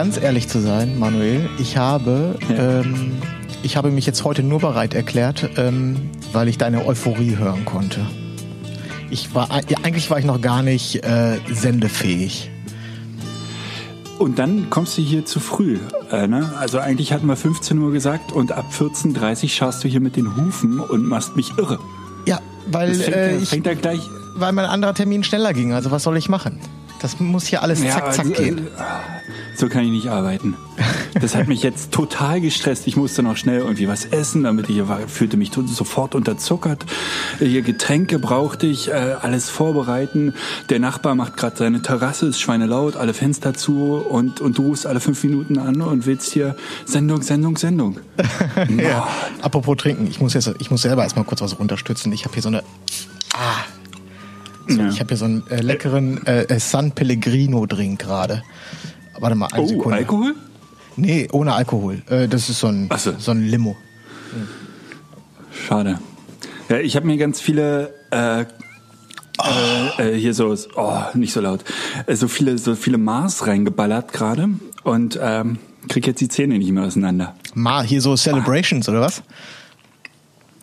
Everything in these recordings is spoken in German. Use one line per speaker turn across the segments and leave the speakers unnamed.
Ganz ehrlich zu sein, Manuel, ich habe,
Ja.
ähm, ich habe mich jetzt heute nur bereit erklärt, ähm, weil ich deine Euphorie hören konnte. Ich war ja, eigentlich war ich noch gar nicht äh, sendefähig.
Und dann kommst du hier zu früh. Äh, ne? Also eigentlich hatten wir 15 Uhr gesagt und ab 14.30 Uhr schaust du hier mit den Hufen und machst mich irre.
Ja, weil
Das fängt,
äh, ich,
fängt gleich.
weil mein anderer Termin schneller ging. Also was soll ich machen? Das muss hier alles zack zack
also,
gehen.
äh, So kann ich nicht arbeiten. Das hat mich jetzt total gestresst. Ich musste noch schnell irgendwie was essen, damit ich war, fühlte mich sofort unterzuckert. Hier Getränke brauchte ich, äh, alles vorbereiten. Der Nachbar macht gerade seine Terrasse, ist schweinelaut, alle Fenster zu und, und du rufst alle fünf Minuten an und willst hier Sendung, Sendung, Sendung.
Ja. Apropos trinken, ich muss jetzt, ich muss selber erstmal kurz was runterstützen. Ich habe hier so eine, ah, so,
Ja.
ich habe hier so einen äh, leckeren äh, San Pellegrino Drink gerade. Warte mal, eine
Oh,
Sekunde.
Alkohol?
Nee, ohne Alkohol. Äh, das ist so ein,
so.
so ein Limo.
Schade. Ja, ich habe mir ganz viele äh, äh, äh, hier so oh nicht so laut äh, so viele so viele Mars reingeballert gerade und ähm, krieg jetzt die Zähne nicht mehr auseinander.
Ma, hier so Celebrations oder was?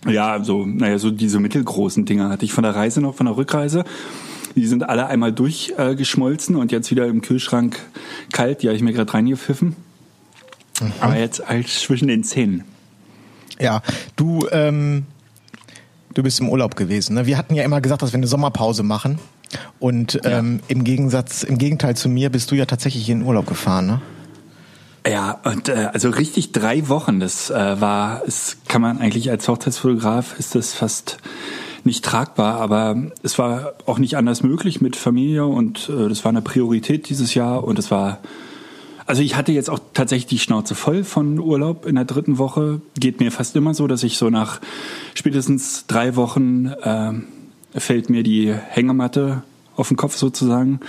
Ja, so naja so diese mittelgroßen Dinger hatte ich von der Reise noch von der Rückreise. Die sind alle einmal durchgeschmolzen äh, und jetzt wieder im Kühlschrank kalt. Die habe ich mir gerade reingepfiffen. Aber jetzt als zwischen den Zähnen.
Ja, du, ähm, du bist im Urlaub gewesen. Ne? Wir hatten ja immer gesagt, dass wir eine Sommerpause machen. Und ähm, im Gegensatz, im Gegenteil zu mir, bist du ja tatsächlich in den Urlaub gefahren, ne?
Ja, und äh, also richtig drei Wochen, das äh, war, es kann man eigentlich als Hochzeitsfotograf ist das fast nicht tragbar, aber es war auch nicht anders möglich mit Familie und äh, das war eine Priorität dieses Jahr und es war also ich hatte jetzt auch tatsächlich die Schnauze voll von Urlaub in der dritten Woche. Geht mir fast immer so, dass ich so nach spätestens drei Wochen äh, fällt mir die Hängematte auf den Kopf sozusagen.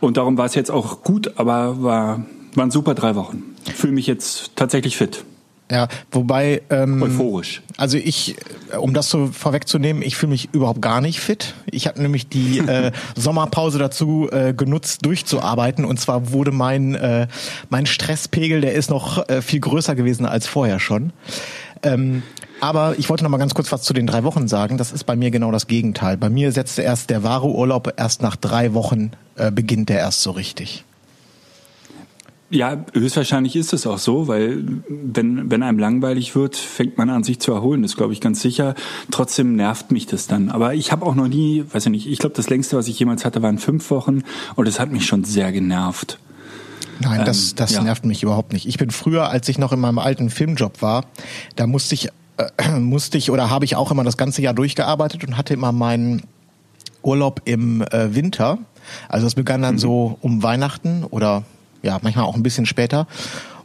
Und darum war es jetzt auch gut, aber war, waren super drei Wochen. Fühle mich jetzt tatsächlich fit,
Ja, wobei, ähm,
euphorisch.
also ich, äh, um das so vorwegzunehmen, ich fühle mich überhaupt gar nicht fit. Ich habe nämlich die äh, Sommerpause dazu äh, genutzt, durchzuarbeiten. Und zwar wurde mein, äh, mein Stresspegel, der ist noch äh, viel größer gewesen als vorher schon. Ähm, aber ich wollte noch mal ganz kurz was zu den drei Wochen sagen. Das ist bei mir genau das Gegenteil. Bei mir setzte erst der wahre Urlaub erst nach drei Wochen äh, beginnt der erst so richtig.
Ja, höchstwahrscheinlich ist es auch so, weil wenn, wenn einem langweilig wird, fängt man an, sich zu erholen. Das glaube ich ganz sicher. Trotzdem nervt mich das dann. Aber ich habe auch noch nie, weiß ich nicht, ich glaube, das längste, was ich jemals hatte, waren fünf Wochen und es hat mich schon sehr genervt.
Nein, das,
Ähm,
das
ja.
nervt mich überhaupt nicht. Ich bin früher, als ich noch in meinem alten Filmjob war, da musste ich, äh, musste ich oder habe ich auch immer das ganze Jahr durchgearbeitet und hatte immer meinen Urlaub im äh, Winter. Also es begann dann so um Weihnachten oder ja, manchmal auch ein bisschen später.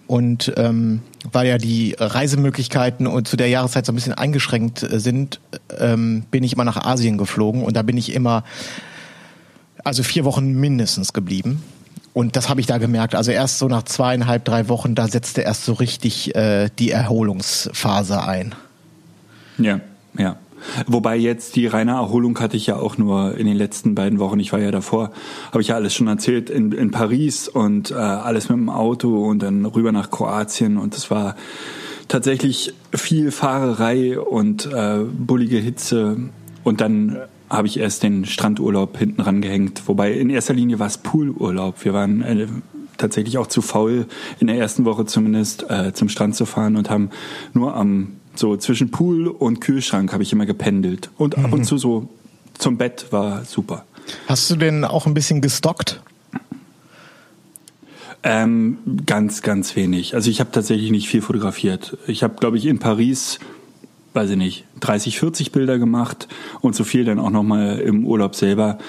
Und ähm, weil ja die Reisemöglichkeiten und zu der Jahreszeit so ein bisschen eingeschränkt äh, sind, ähm, bin ich immer nach Asien geflogen und da bin ich immer also vier Wochen mindestens geblieben. Und das habe ich da gemerkt. Also erst so nach zweieinhalb, drei Wochen, da setzte erst so richtig äh, die Erholungsphase ein.
Ja, ja. Wobei jetzt die reine Erholung hatte ich ja auch nur in den letzten beiden Wochen. Ich war ja davor, habe ich ja alles schon erzählt, in, in Paris und äh, alles mit dem Auto und dann rüber nach Kroatien und es war tatsächlich viel Fahrerei und äh, bullige Hitze und dann habe ich erst den Strandurlaub hinten rangehängt. Wobei in erster Linie war es Poolurlaub. Wir waren äh, tatsächlich auch zu faul, in der ersten Woche zumindest äh, zum Strand zu fahren und haben nur am so zwischen Pool und Kühlschrank habe ich immer gependelt und ab und zu so zum Bett war super.
Hast du denn auch ein bisschen gestockt?
Ähm, ganz, ganz wenig. Also ich habe tatsächlich nicht viel fotografiert. Ich habe, glaube ich, in Paris weiß ich nicht, 30, 40 Bilder gemacht und so viel dann auch nochmal im Urlaub selber.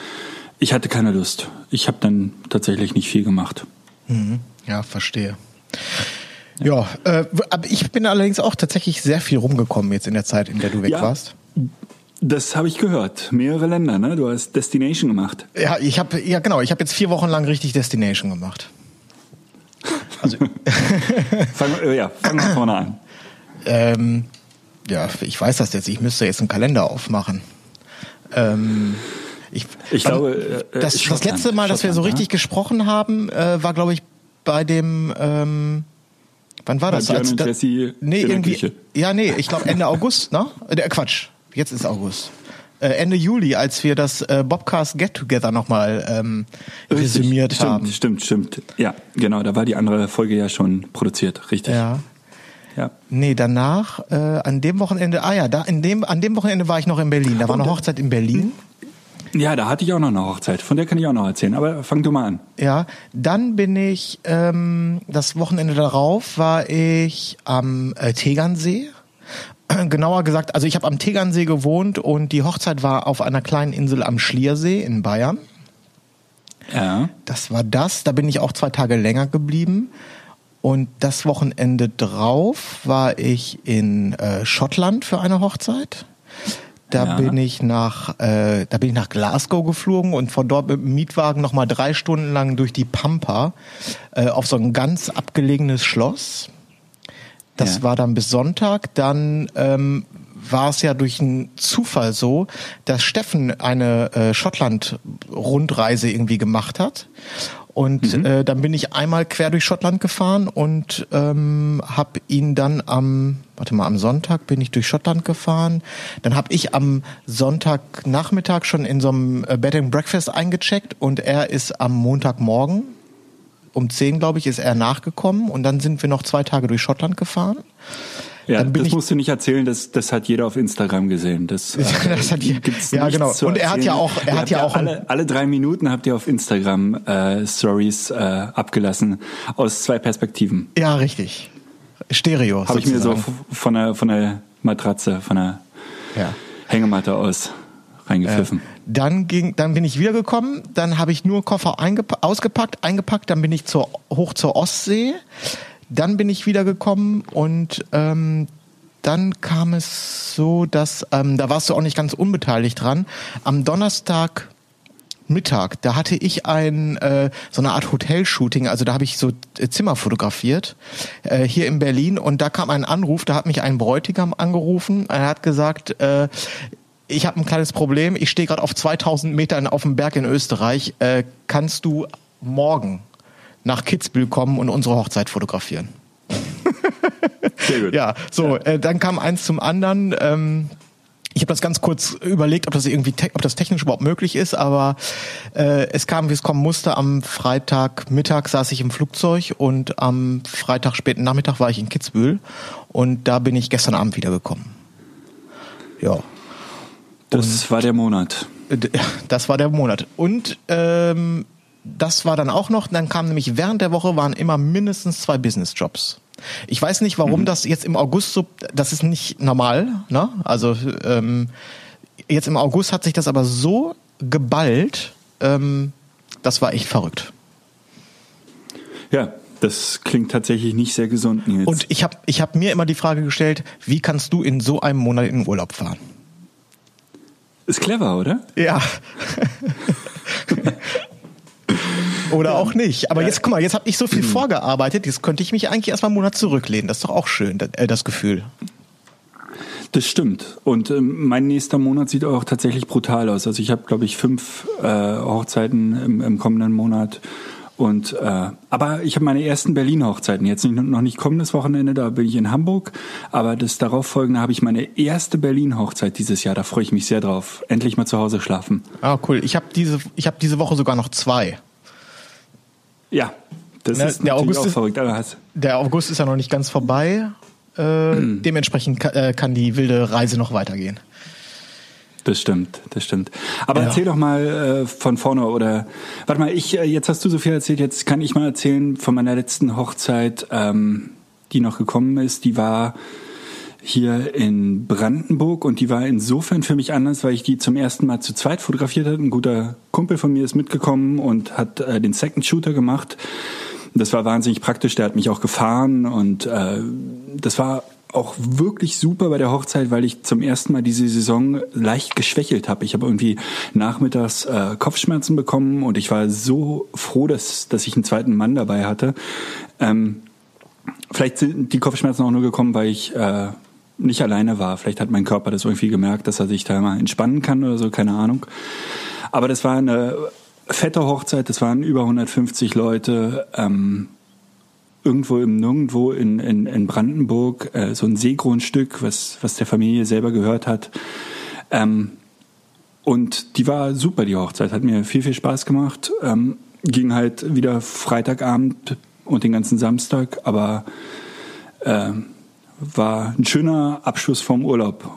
Ich hatte keine Lust. Ich habe dann tatsächlich nicht viel gemacht.
Mhm. Ja, verstehe. Ja, äh, aber ich bin allerdings auch tatsächlich sehr viel rumgekommen jetzt in der Zeit, in der du weg
Ja.
warst.
Das habe ich gehört. Mehrere Länder, ne? Du hast Destination gemacht.
Ja, ich habe ja genau, ich habe jetzt vier Wochen lang richtig Destination gemacht. Also
Fang, äh, ja, fang mal vorne an.
ähm, ja, ich weiß das jetzt. Ich müsste jetzt einen Kalender aufmachen. Ähm, ich,
Ich
wann-
glaube, äh,
das, das
Schottland.
letzte Mal, dass wir so
Schottland,
richtig gesprochen haben, äh, war glaube ich bei dem. Ähm, wann war das? Als da-
Jessie
nee,
in der
irgendwie. Ja, nee, ich glaube Ende August, ne? Äh, Quatsch. Jetzt ist August. Äh, Ende Juli, als wir das äh, Bobcast Get Together nochmal ähm, resümiert
stimmt,
haben.
Stimmt, stimmt. Ja, genau. Da war die andere Folge ja schon produziert. Richtig.
Ja.
ja.
Nee, danach, äh, an dem Wochenende, ah ja, da, in dem, an dem Wochenende war ich noch in Berlin. Da war eine Hochzeit in Berlin.
Ja, da hatte ich auch noch eine Hochzeit. Von der kann ich auch noch erzählen. Aber fang du mal an.
Ja, dann bin ich, ähm, das Wochenende darauf war ich am äh, Tegernsee. Genauer gesagt, also ich habe am Tegernsee gewohnt und die Hochzeit war auf einer kleinen Insel am Schliersee in Bayern.
Ja.
Das war das. Da bin ich auch zwei Tage länger geblieben. Und das Wochenende drauf war ich in äh, Schottland für eine Hochzeit. Da
Ja.
bin ich nach, äh, da bin ich nach Glasgow geflogen und von dort mit dem Mietwagen nochmal drei Stunden lang durch die Pampa äh, auf so ein ganz abgelegenes Schloss. Das
Ja.
war dann bis Sonntag. Dann ähm, war es ja durch einen Zufall so, dass Steffen eine äh, Schottland-Rundreise irgendwie gemacht hat. Und äh, dann bin ich einmal quer durch Schottland gefahren und ähm, habe ihn dann am, warte mal, am Sonntag bin ich durch Schottland gefahren. Dann habe ich am Sonntagnachmittag schon in so einem äh, Bed and Breakfast eingecheckt und er ist am Montagmorgen um 10, glaube ich, ist er nachgekommen und dann sind wir noch zwei Tage durch Schottland gefahren.
Ja,
Dann bin
das
ich-
musst du nicht erzählen, das, das hat jeder auf Instagram gesehen. Das, äh,
Das hat je-
gibt's
ja, genau. Und er hat ja auch- er
Ihr
hat ja auch
alle, alle drei Minuten habt ihr auf Instagram äh, Stories äh, abgelassen aus zwei Perspektiven.
Ja, richtig. Stereo.
Habe ich mir so von der von der Matratze, von der
Ja.
Hängematte aus reingepfiffen.
Dann ging, dann bin ich wiedergekommen, dann habe ich nur Koffer ausgepackt, eingepackt, dann bin ich zur, hoch zur Ostsee, dann bin ich wiedergekommen und ähm, dann kam es so, dass, ähm, da warst du auch nicht ganz unbeteiligt dran, am Donnerstag Mittag, da hatte ich ein äh, so eine Art Hotelshooting, also da habe ich so äh, Zimmer fotografiert äh, hier in Berlin und da kam ein Anruf, da hat mich ein Bräutigam angerufen, er hat gesagt, äh, ich habe ein kleines Problem, ich stehe gerade auf 2000 Metern auf dem Berg in Österreich, äh, kannst du morgen nach Kitzbühel kommen und unsere Hochzeit fotografieren?
Sehr gut.
Ja, so, Äh, dann kam eins zum anderen. Ähm, ich habe das ganz kurz überlegt, ob das irgendwie, ob das technisch überhaupt möglich ist, aber äh, es kam, wie es kommen musste. Am Freitagmittag saß ich im Flugzeug und am Freitag späten Nachmittag war ich in Kitzbühel und da bin ich gestern Abend wiedergekommen. Ja,
Das war der Monat.
Das war der Monat. Und ähm, das war dann auch noch, dann kam nämlich während der Woche waren immer mindestens zwei Businessjobs. Ich weiß nicht, warum das jetzt im August so, das ist nicht normal, ne? Also ähm, jetzt im August hat sich das aber so geballt, ähm, das war echt verrückt.
Ja, das klingt tatsächlich nicht sehr gesund, Nils.
Und ich habe ich hab mir immer die Frage gestellt, wie kannst du in so einem Monat in den Urlaub fahren?
ist clever, oder?
Ja. Oder auch nicht. Aber jetzt, guck mal, jetzt habe ich so viel vorgearbeitet, jetzt könnte ich mich eigentlich erstmal einen Monat zurücklehnen. Das ist doch auch schön, das, äh, das Gefühl.
Das stimmt. Und ähm, mein nächster Monat sieht auch tatsächlich brutal aus. Also ich habe, glaube ich, fünf äh, Hochzeiten im, im kommenden Monat. Und äh, aber ich habe meine ersten Berlin-Hochzeiten jetzt nicht, noch nicht kommendes Wochenende, da bin ich in Hamburg. Aber das darauffolgende habe ich meine erste Berlin-Hochzeit dieses Jahr. Da freue ich mich sehr drauf. Endlich mal zu Hause schlafen.
Ah, cool. Ich habe diese, ich habe diese Woche sogar noch zwei.
Ja, das
Ne,
ist
der August
auch
ist-
verrückt. Hast,
Der August ist ja noch nicht ganz vorbei. Äh, dementsprechend ka äh, kann die wilde Reise noch weitergehen.
Das stimmt, das stimmt. Aber
Ja.
erzähl doch mal äh, von vorne oder warte mal, ich äh, jetzt hast du so viel erzählt, jetzt kann ich mal erzählen von meiner letzten Hochzeit, ähm, die noch gekommen ist. Die war hier in Brandenburg und die war insofern für mich anders, weil ich die zum ersten Mal zu zweit fotografiert hatte. Ein guter Kumpel von mir ist mitgekommen und hat äh, den Second Shooter gemacht. Das war wahnsinnig praktisch, der hat mich auch gefahren und äh, das war auch wirklich super bei der Hochzeit, weil ich zum ersten Mal diese Saison leicht geschwächelt habe. Ich habe irgendwie nachmittags äh, Kopfschmerzen bekommen und ich war so froh, dass, dass ich einen zweiten Mann dabei hatte. Ähm, vielleicht sind die Kopfschmerzen auch nur gekommen, weil ich äh, nicht alleine war. Vielleicht hat mein Körper das irgendwie gemerkt, dass er sich da mal entspannen kann oder so, keine Ahnung. Aber das war eine fette Hochzeit, das waren über 150 Leute. Ähm, irgendwo im Nirgendwo in, in, in Brandenburg, äh, so ein Seegrundstück, was, was der Familie selber gehört hat. Ähm, und die war super, die Hochzeit. Hat mir viel, viel Spaß gemacht. Ähm, ging halt wieder Freitagabend und den ganzen Samstag, aber äh, war ein schöner Abschluss vom Urlaub.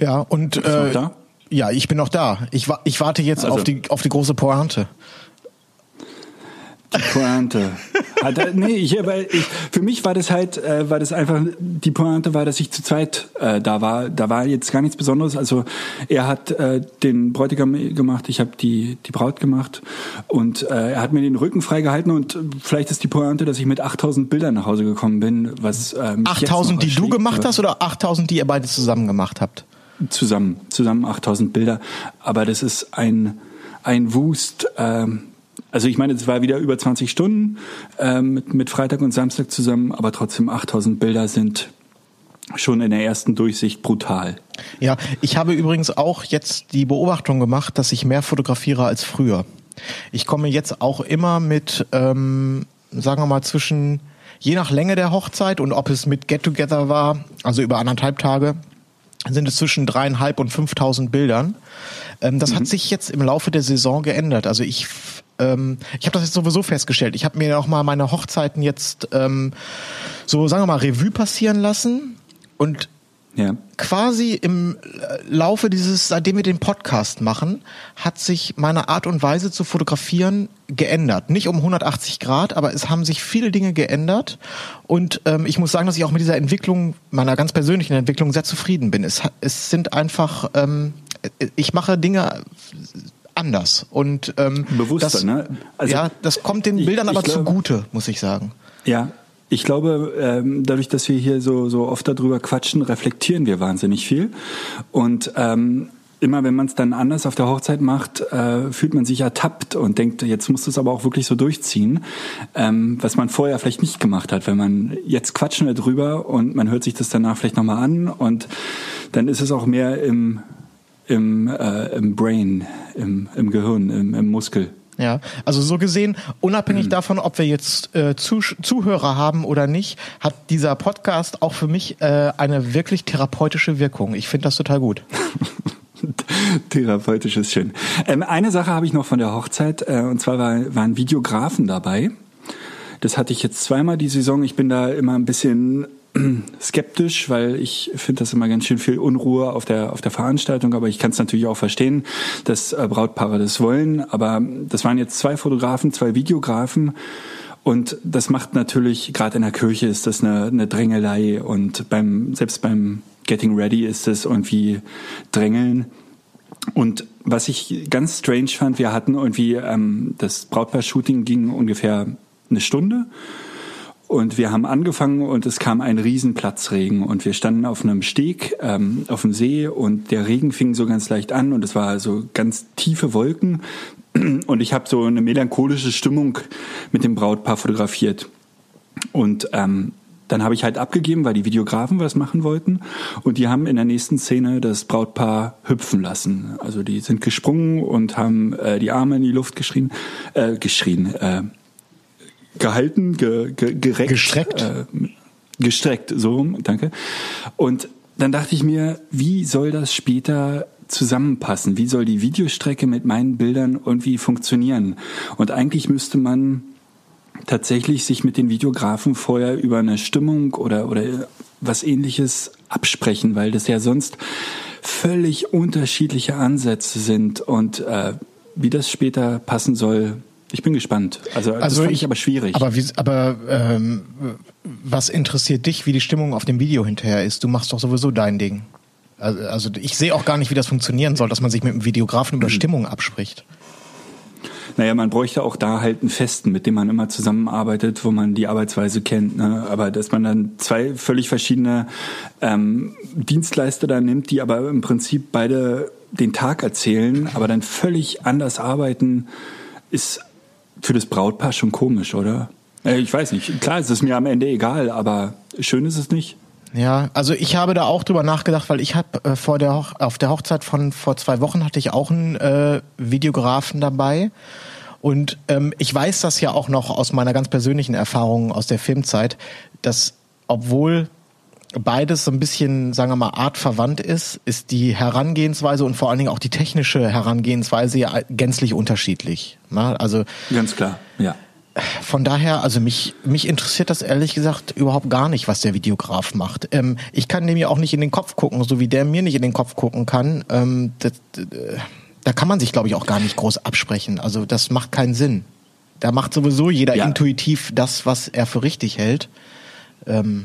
Ja, und äh, ja, ich bin noch da. Ich, ich warte jetzt also. auf, die, auf die große Pointe.
Die Pointe. nee, ich, aber ich, für mich war das halt, äh, war das einfach, die Pointe war, dass ich zu zweit äh, da war. Da war jetzt gar nichts Besonderes. Also er hat äh, den Bräutigam gemacht, ich habe die, die Braut gemacht und äh, er hat mir den Rücken freigehalten und vielleicht ist die Pointe, dass ich mit 8000 Bildern nach Hause gekommen bin. Was,
äh, 8000, die du gemacht hast oder 8000, die ihr beide zusammen gemacht habt?
Zusammen, zusammen 8000 Bilder. Aber das ist ein, ein Wust. Ähm, also ich meine, es war wieder über 20 Stunden ähm, mit, mit Freitag und Samstag zusammen, aber trotzdem 8000 Bilder sind schon in der ersten Durchsicht brutal.
Ja, ich habe übrigens auch jetzt die Beobachtung gemacht, dass ich mehr fotografiere als früher. Ich komme jetzt auch immer mit, ähm, sagen wir mal, zwischen, je nach Länge der Hochzeit und ob es mit Get-Together war, also über anderthalb Tage, sind es zwischen dreieinhalb und 5000 Bildern. Ähm, das mhm. hat sich jetzt im Laufe der Saison geändert. Also ich ähm, ich habe das jetzt sowieso festgestellt. Ich habe mir auch mal meine Hochzeiten jetzt ähm, so, sagen wir mal, Revue passieren lassen und ja. quasi im Laufe dieses, seitdem wir den Podcast machen, hat sich meine Art und Weise zu fotografieren geändert. Nicht um 180 Grad, aber es haben sich viele Dinge geändert. Und ähm, ich muss sagen, dass ich auch mit dieser Entwicklung, meiner ganz persönlichen Entwicklung, sehr zufrieden bin. Es, es sind einfach, ähm, ich mache Dinge anders. Und ähm,
bewusster,
das,
ne?
Also, ja, das kommt den Bildern ich, ich aber glaube, zugute, muss ich sagen.
Ja, ich glaube, ähm, dadurch, dass wir hier so so oft darüber quatschen, reflektieren wir wahnsinnig viel und ähm, immer wenn man es dann anders auf der Hochzeit macht, äh, fühlt man sich ertappt und denkt, jetzt muss es aber auch wirklich so durchziehen, ähm, was man vorher vielleicht nicht gemacht hat. Wenn man jetzt quatschen wir drüber und man hört sich das danach vielleicht nochmal an und dann ist es auch mehr im im, äh, im Brain, im, im Gehirn, im, im Muskel.
Ja, also so gesehen, unabhängig mhm. davon, ob wir jetzt äh, Zuhörer haben oder nicht, hat dieser Podcast auch für mich äh, eine wirklich therapeutische Wirkung. Ich finde das total gut.
Therapeutisch ist schön. Ähm, eine Sache habe ich noch von der Hochzeit, äh, und zwar war, waren Videografen dabei. Das hatte ich jetzt zweimal die Saison. Ich bin da immer ein bisschen skeptisch, weil ich finde das immer ganz schön viel Unruhe auf der auf der Veranstaltung, aber ich kann es natürlich auch verstehen, dass äh, Brautpaare das wollen. Aber das waren jetzt zwei Fotografen, zwei Videografen. Und das macht natürlich, gerade in der Kirche ist das eine, eine Drängelei und beim, selbst beim Getting Ready ist das irgendwie Drängeln. Und was ich ganz strange fand, wir hatten irgendwie, ähm, das Brautpaar-Shooting ging ungefähr eine Stunde und wir haben angefangen und es kam ein Riesenplatzregen und wir standen auf einem Steg ähm, auf dem See und der Regen fing so ganz leicht an und es war so ganz tiefe Wolken und ich habe so eine melancholische Stimmung mit dem Brautpaar fotografiert. Und ähm, dann habe ich halt abgegeben, weil die Videografen was machen wollten. Und die haben in der nächsten Szene das Brautpaar hüpfen lassen. Also die sind gesprungen und haben äh, die Arme in die Luft geschrien, äh, geschrien, äh, gehalten, ge, ge, gereckt.
Gestreckt.
Äh, gestreckt, so rum, danke. Und dann dachte ich mir, wie soll das später zusammenpassen? Wie soll die Videostrecke mit meinen Bildern irgendwie funktionieren? Und eigentlich müsste man tatsächlich sich mit den Videografen vorher über eine Stimmung oder, oder was ähnliches absprechen, weil das ja sonst völlig unterschiedliche Ansätze sind und äh, wie das später passen soll, Ich bin gespannt. Also, das
Also
fand
ich-
ich aber schwierig.
Aber, wie, aber ähm, was interessiert dich, wie die Stimmung auf dem Video hinterher ist? Du machst doch sowieso dein Ding. Also, also ich sehe auch gar nicht, wie das funktionieren soll, dass man sich mit dem Videografen über Stimmung abspricht.
Naja, man bräuchte auch da halt einen Festen, mit dem man immer zusammenarbeitet, wo man die Arbeitsweise kennt. Ne? Aber dass man dann zwei völlig verschiedene ähm, Dienstleister da nimmt, die aber im Prinzip beide den Tag erzählen, aber dann völlig anders arbeiten, ist für das Brautpaar schon komisch, oder? Äh, Ich weiß nicht. Klar, es ist mir am Ende egal, aber schön ist es nicht.
Ja, also ich habe da auch drüber nachgedacht, weil ich habe äh, vor der Hoch auf der Hochzeit von vor zwei Wochen hatte ich auch einen äh, Videografen dabei und ähm, ich weiß das ja auch noch aus meiner ganz persönlichen Erfahrung aus der Filmzeit, dass obwohl beides so ein bisschen, sagen wir mal, artverwandt ist, ist die Herangehensweise und vor allen Dingen auch die technische Herangehensweise ja gänzlich unterschiedlich. Na, also
Ganz klar, ja.
von daher, also mich, mich interessiert das ehrlich gesagt überhaupt gar nicht, was der Videograf macht. Ähm, ich kann dem ja auch nicht in den Kopf gucken, so wie der mir nicht in den Kopf gucken kann. Ähm, das, äh, da kann man sich, glaube ich, auch gar nicht groß absprechen. Also das macht keinen Sinn. Da macht sowieso jeder
Ja.
intuitiv das, was er für richtig hält. Ähm,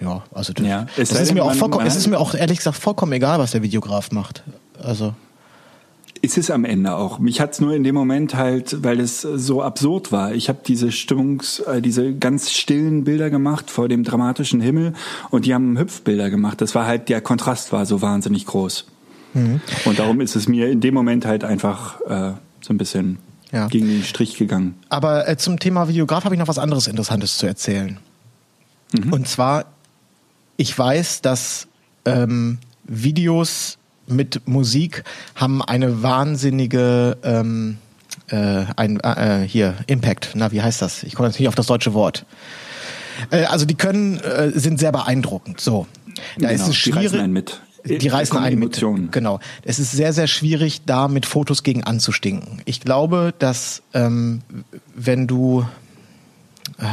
ja, also das,
Ja, es
es, ist mir auch vollkommen, es ist mir auch ehrlich gesagt vollkommen egal, was der Videograf macht. Also
Ist es am Ende auch. Mich hat's nur in dem Moment halt, weil es so absurd war. Ich habe diese Stimmungs, äh, diese ganz stillen Bilder gemacht vor dem dramatischen Himmel und die haben Hüpfbilder gemacht. Das war halt, der Kontrast war so wahnsinnig groß.
Mhm.
Und darum ist es mir in dem Moment halt einfach äh, so ein bisschen
Ja.
gegen den Strich gegangen.
Aber äh, zum Thema Videograf habe ich noch was anderes Interessantes zu erzählen. Und zwar, ich weiß, dass ähm, Videos mit Musik haben eine wahnsinnige ähm, äh, ein, äh, hier Impact. Na, wie heißt das? Ich komme jetzt nicht auf das deutsche Wort. Äh, also die können äh, sind sehr beeindruckend. So, da ist
Genau,
es
die reißen
schwierig.
einen mit.
Die
Da
reißen einen mit.
Emotionen.
Genau. Es ist sehr, sehr schwierig, da mit Fotos gegen anzustinken. Ich glaube, dass ähm, wenn du äh,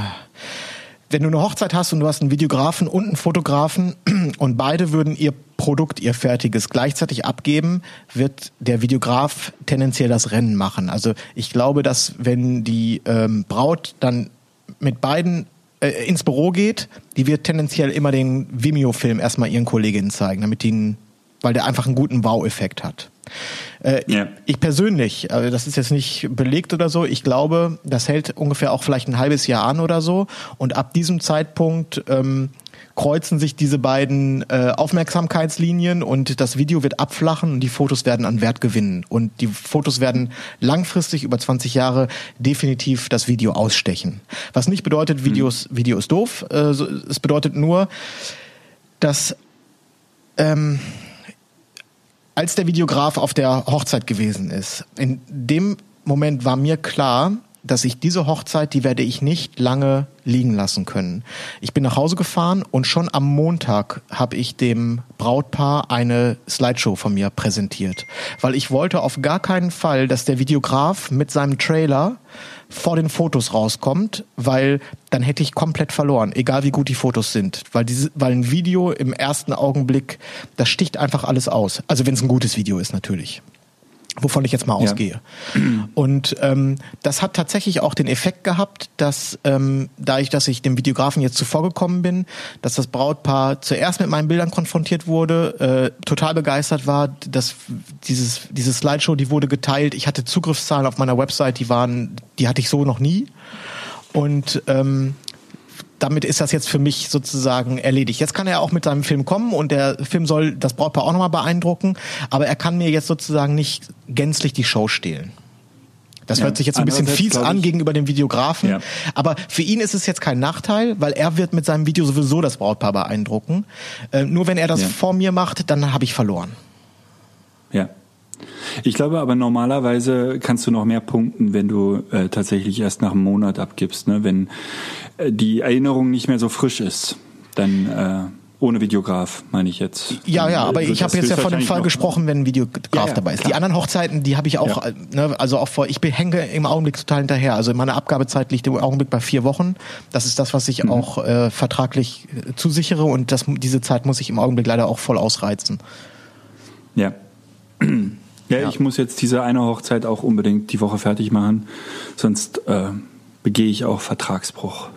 wenn du eine Hochzeit hast und du hast einen Videografen und einen Fotografen und beide würden ihr Produkt, ihr fertiges gleichzeitig abgeben, wird der Videograf tendenziell das Rennen machen. Also ich glaube, dass wenn die ähm, Braut dann mit beiden äh, ins Büro geht, die wird tendenziell immer den Vimeo-Film erstmal ihren Kolleginnen zeigen, damit die, weil der einfach einen guten Wow-Effekt hat. Äh,
Ja.
ich persönlich, also das ist jetzt nicht belegt oder so, ich glaube, das hält ungefähr auch vielleicht ein halbes Jahr an oder so. Und ab diesem Zeitpunkt ähm, kreuzen sich diese beiden äh, Aufmerksamkeitslinien und das Video wird abflachen und die Fotos werden an Wert gewinnen. Und die Fotos werden langfristig über 20 Jahre definitiv das Video ausstechen. Was nicht bedeutet, Videos, Video ist doof. Äh, so- es bedeutet nur, dass ähm, als der Videograf auf der Hochzeit gewesen ist, in dem Moment war mir klar, dass ich diese Hochzeit, die werde ich nicht lange liegen lassen können. Ich bin nach Hause gefahren und schon am Montag habe ich dem Brautpaar eine Slideshow von mir präsentiert, weil ich wollte auf gar keinen Fall, dass der Videograf mit seinem Trailer vor den Fotos rauskommt, weil dann hätte ich komplett verloren, egal wie gut die Fotos sind, weil diese, weil ein Video im ersten Augenblick, das sticht einfach alles aus. Also wenn es ein gutes Video ist natürlich wovon ich jetzt mal
Ja.
ausgehe. Und ähm, das hat tatsächlich auch den Effekt gehabt, dass ähm, dadurch, dass ich dem Videografen jetzt zuvor gekommen bin, dass das Brautpaar zuerst mit meinen Bildern konfrontiert wurde, äh, total begeistert war, dass dieses diese Slideshow, die wurde geteilt. Ich hatte Zugriffszahlen auf meiner Website, die waren, die hatte ich so noch nie. Und ähm, damit ist das jetzt für mich sozusagen erledigt. Jetzt kann er auch mit seinem Film kommen und der Film soll das Brautpaar auch nochmal beeindrucken, aber er kann mir jetzt sozusagen nicht gänzlich die Show stehlen. Das
Ja,
hört sich jetzt ein bisschen fies an gegenüber dem Videografen,
Ja.
aber für ihn ist es jetzt kein Nachteil, weil er wird mit seinem Video sowieso das Brautpaar beeindrucken. Äh, nur wenn er das
Ja.
vor mir macht, dann habe ich verloren.
Ich glaube aber normalerweise kannst du noch mehr punkten, wenn du äh, tatsächlich erst nach einem Monat abgibst, ne? wenn äh, die Erinnerung nicht mehr so frisch ist. Dann äh, ohne Videograf, meine ich jetzt.
Ja, ja,
äh,
aber ich habe jetzt ja von dem Fall gesprochen, wenn ein Videograf
Ja, ja,
dabei ist.
klar.
Die anderen Hochzeiten, die habe ich auch,
Ja.
äh, ne, also auch vor, ich hänge im Augenblick total hinterher. Also meine Abgabezeit liegt im Augenblick bei vier Wochen. Das ist das, was
Mhm.
ich auch äh, vertraglich äh, zusichere und das, diese Zeit muss ich im Augenblick leider auch voll ausreizen.
Ja. Ja, Ja, ich muss jetzt diese eine Hochzeit auch unbedingt die Woche fertig machen, sonst äh, begehe ich auch Vertragsbruch.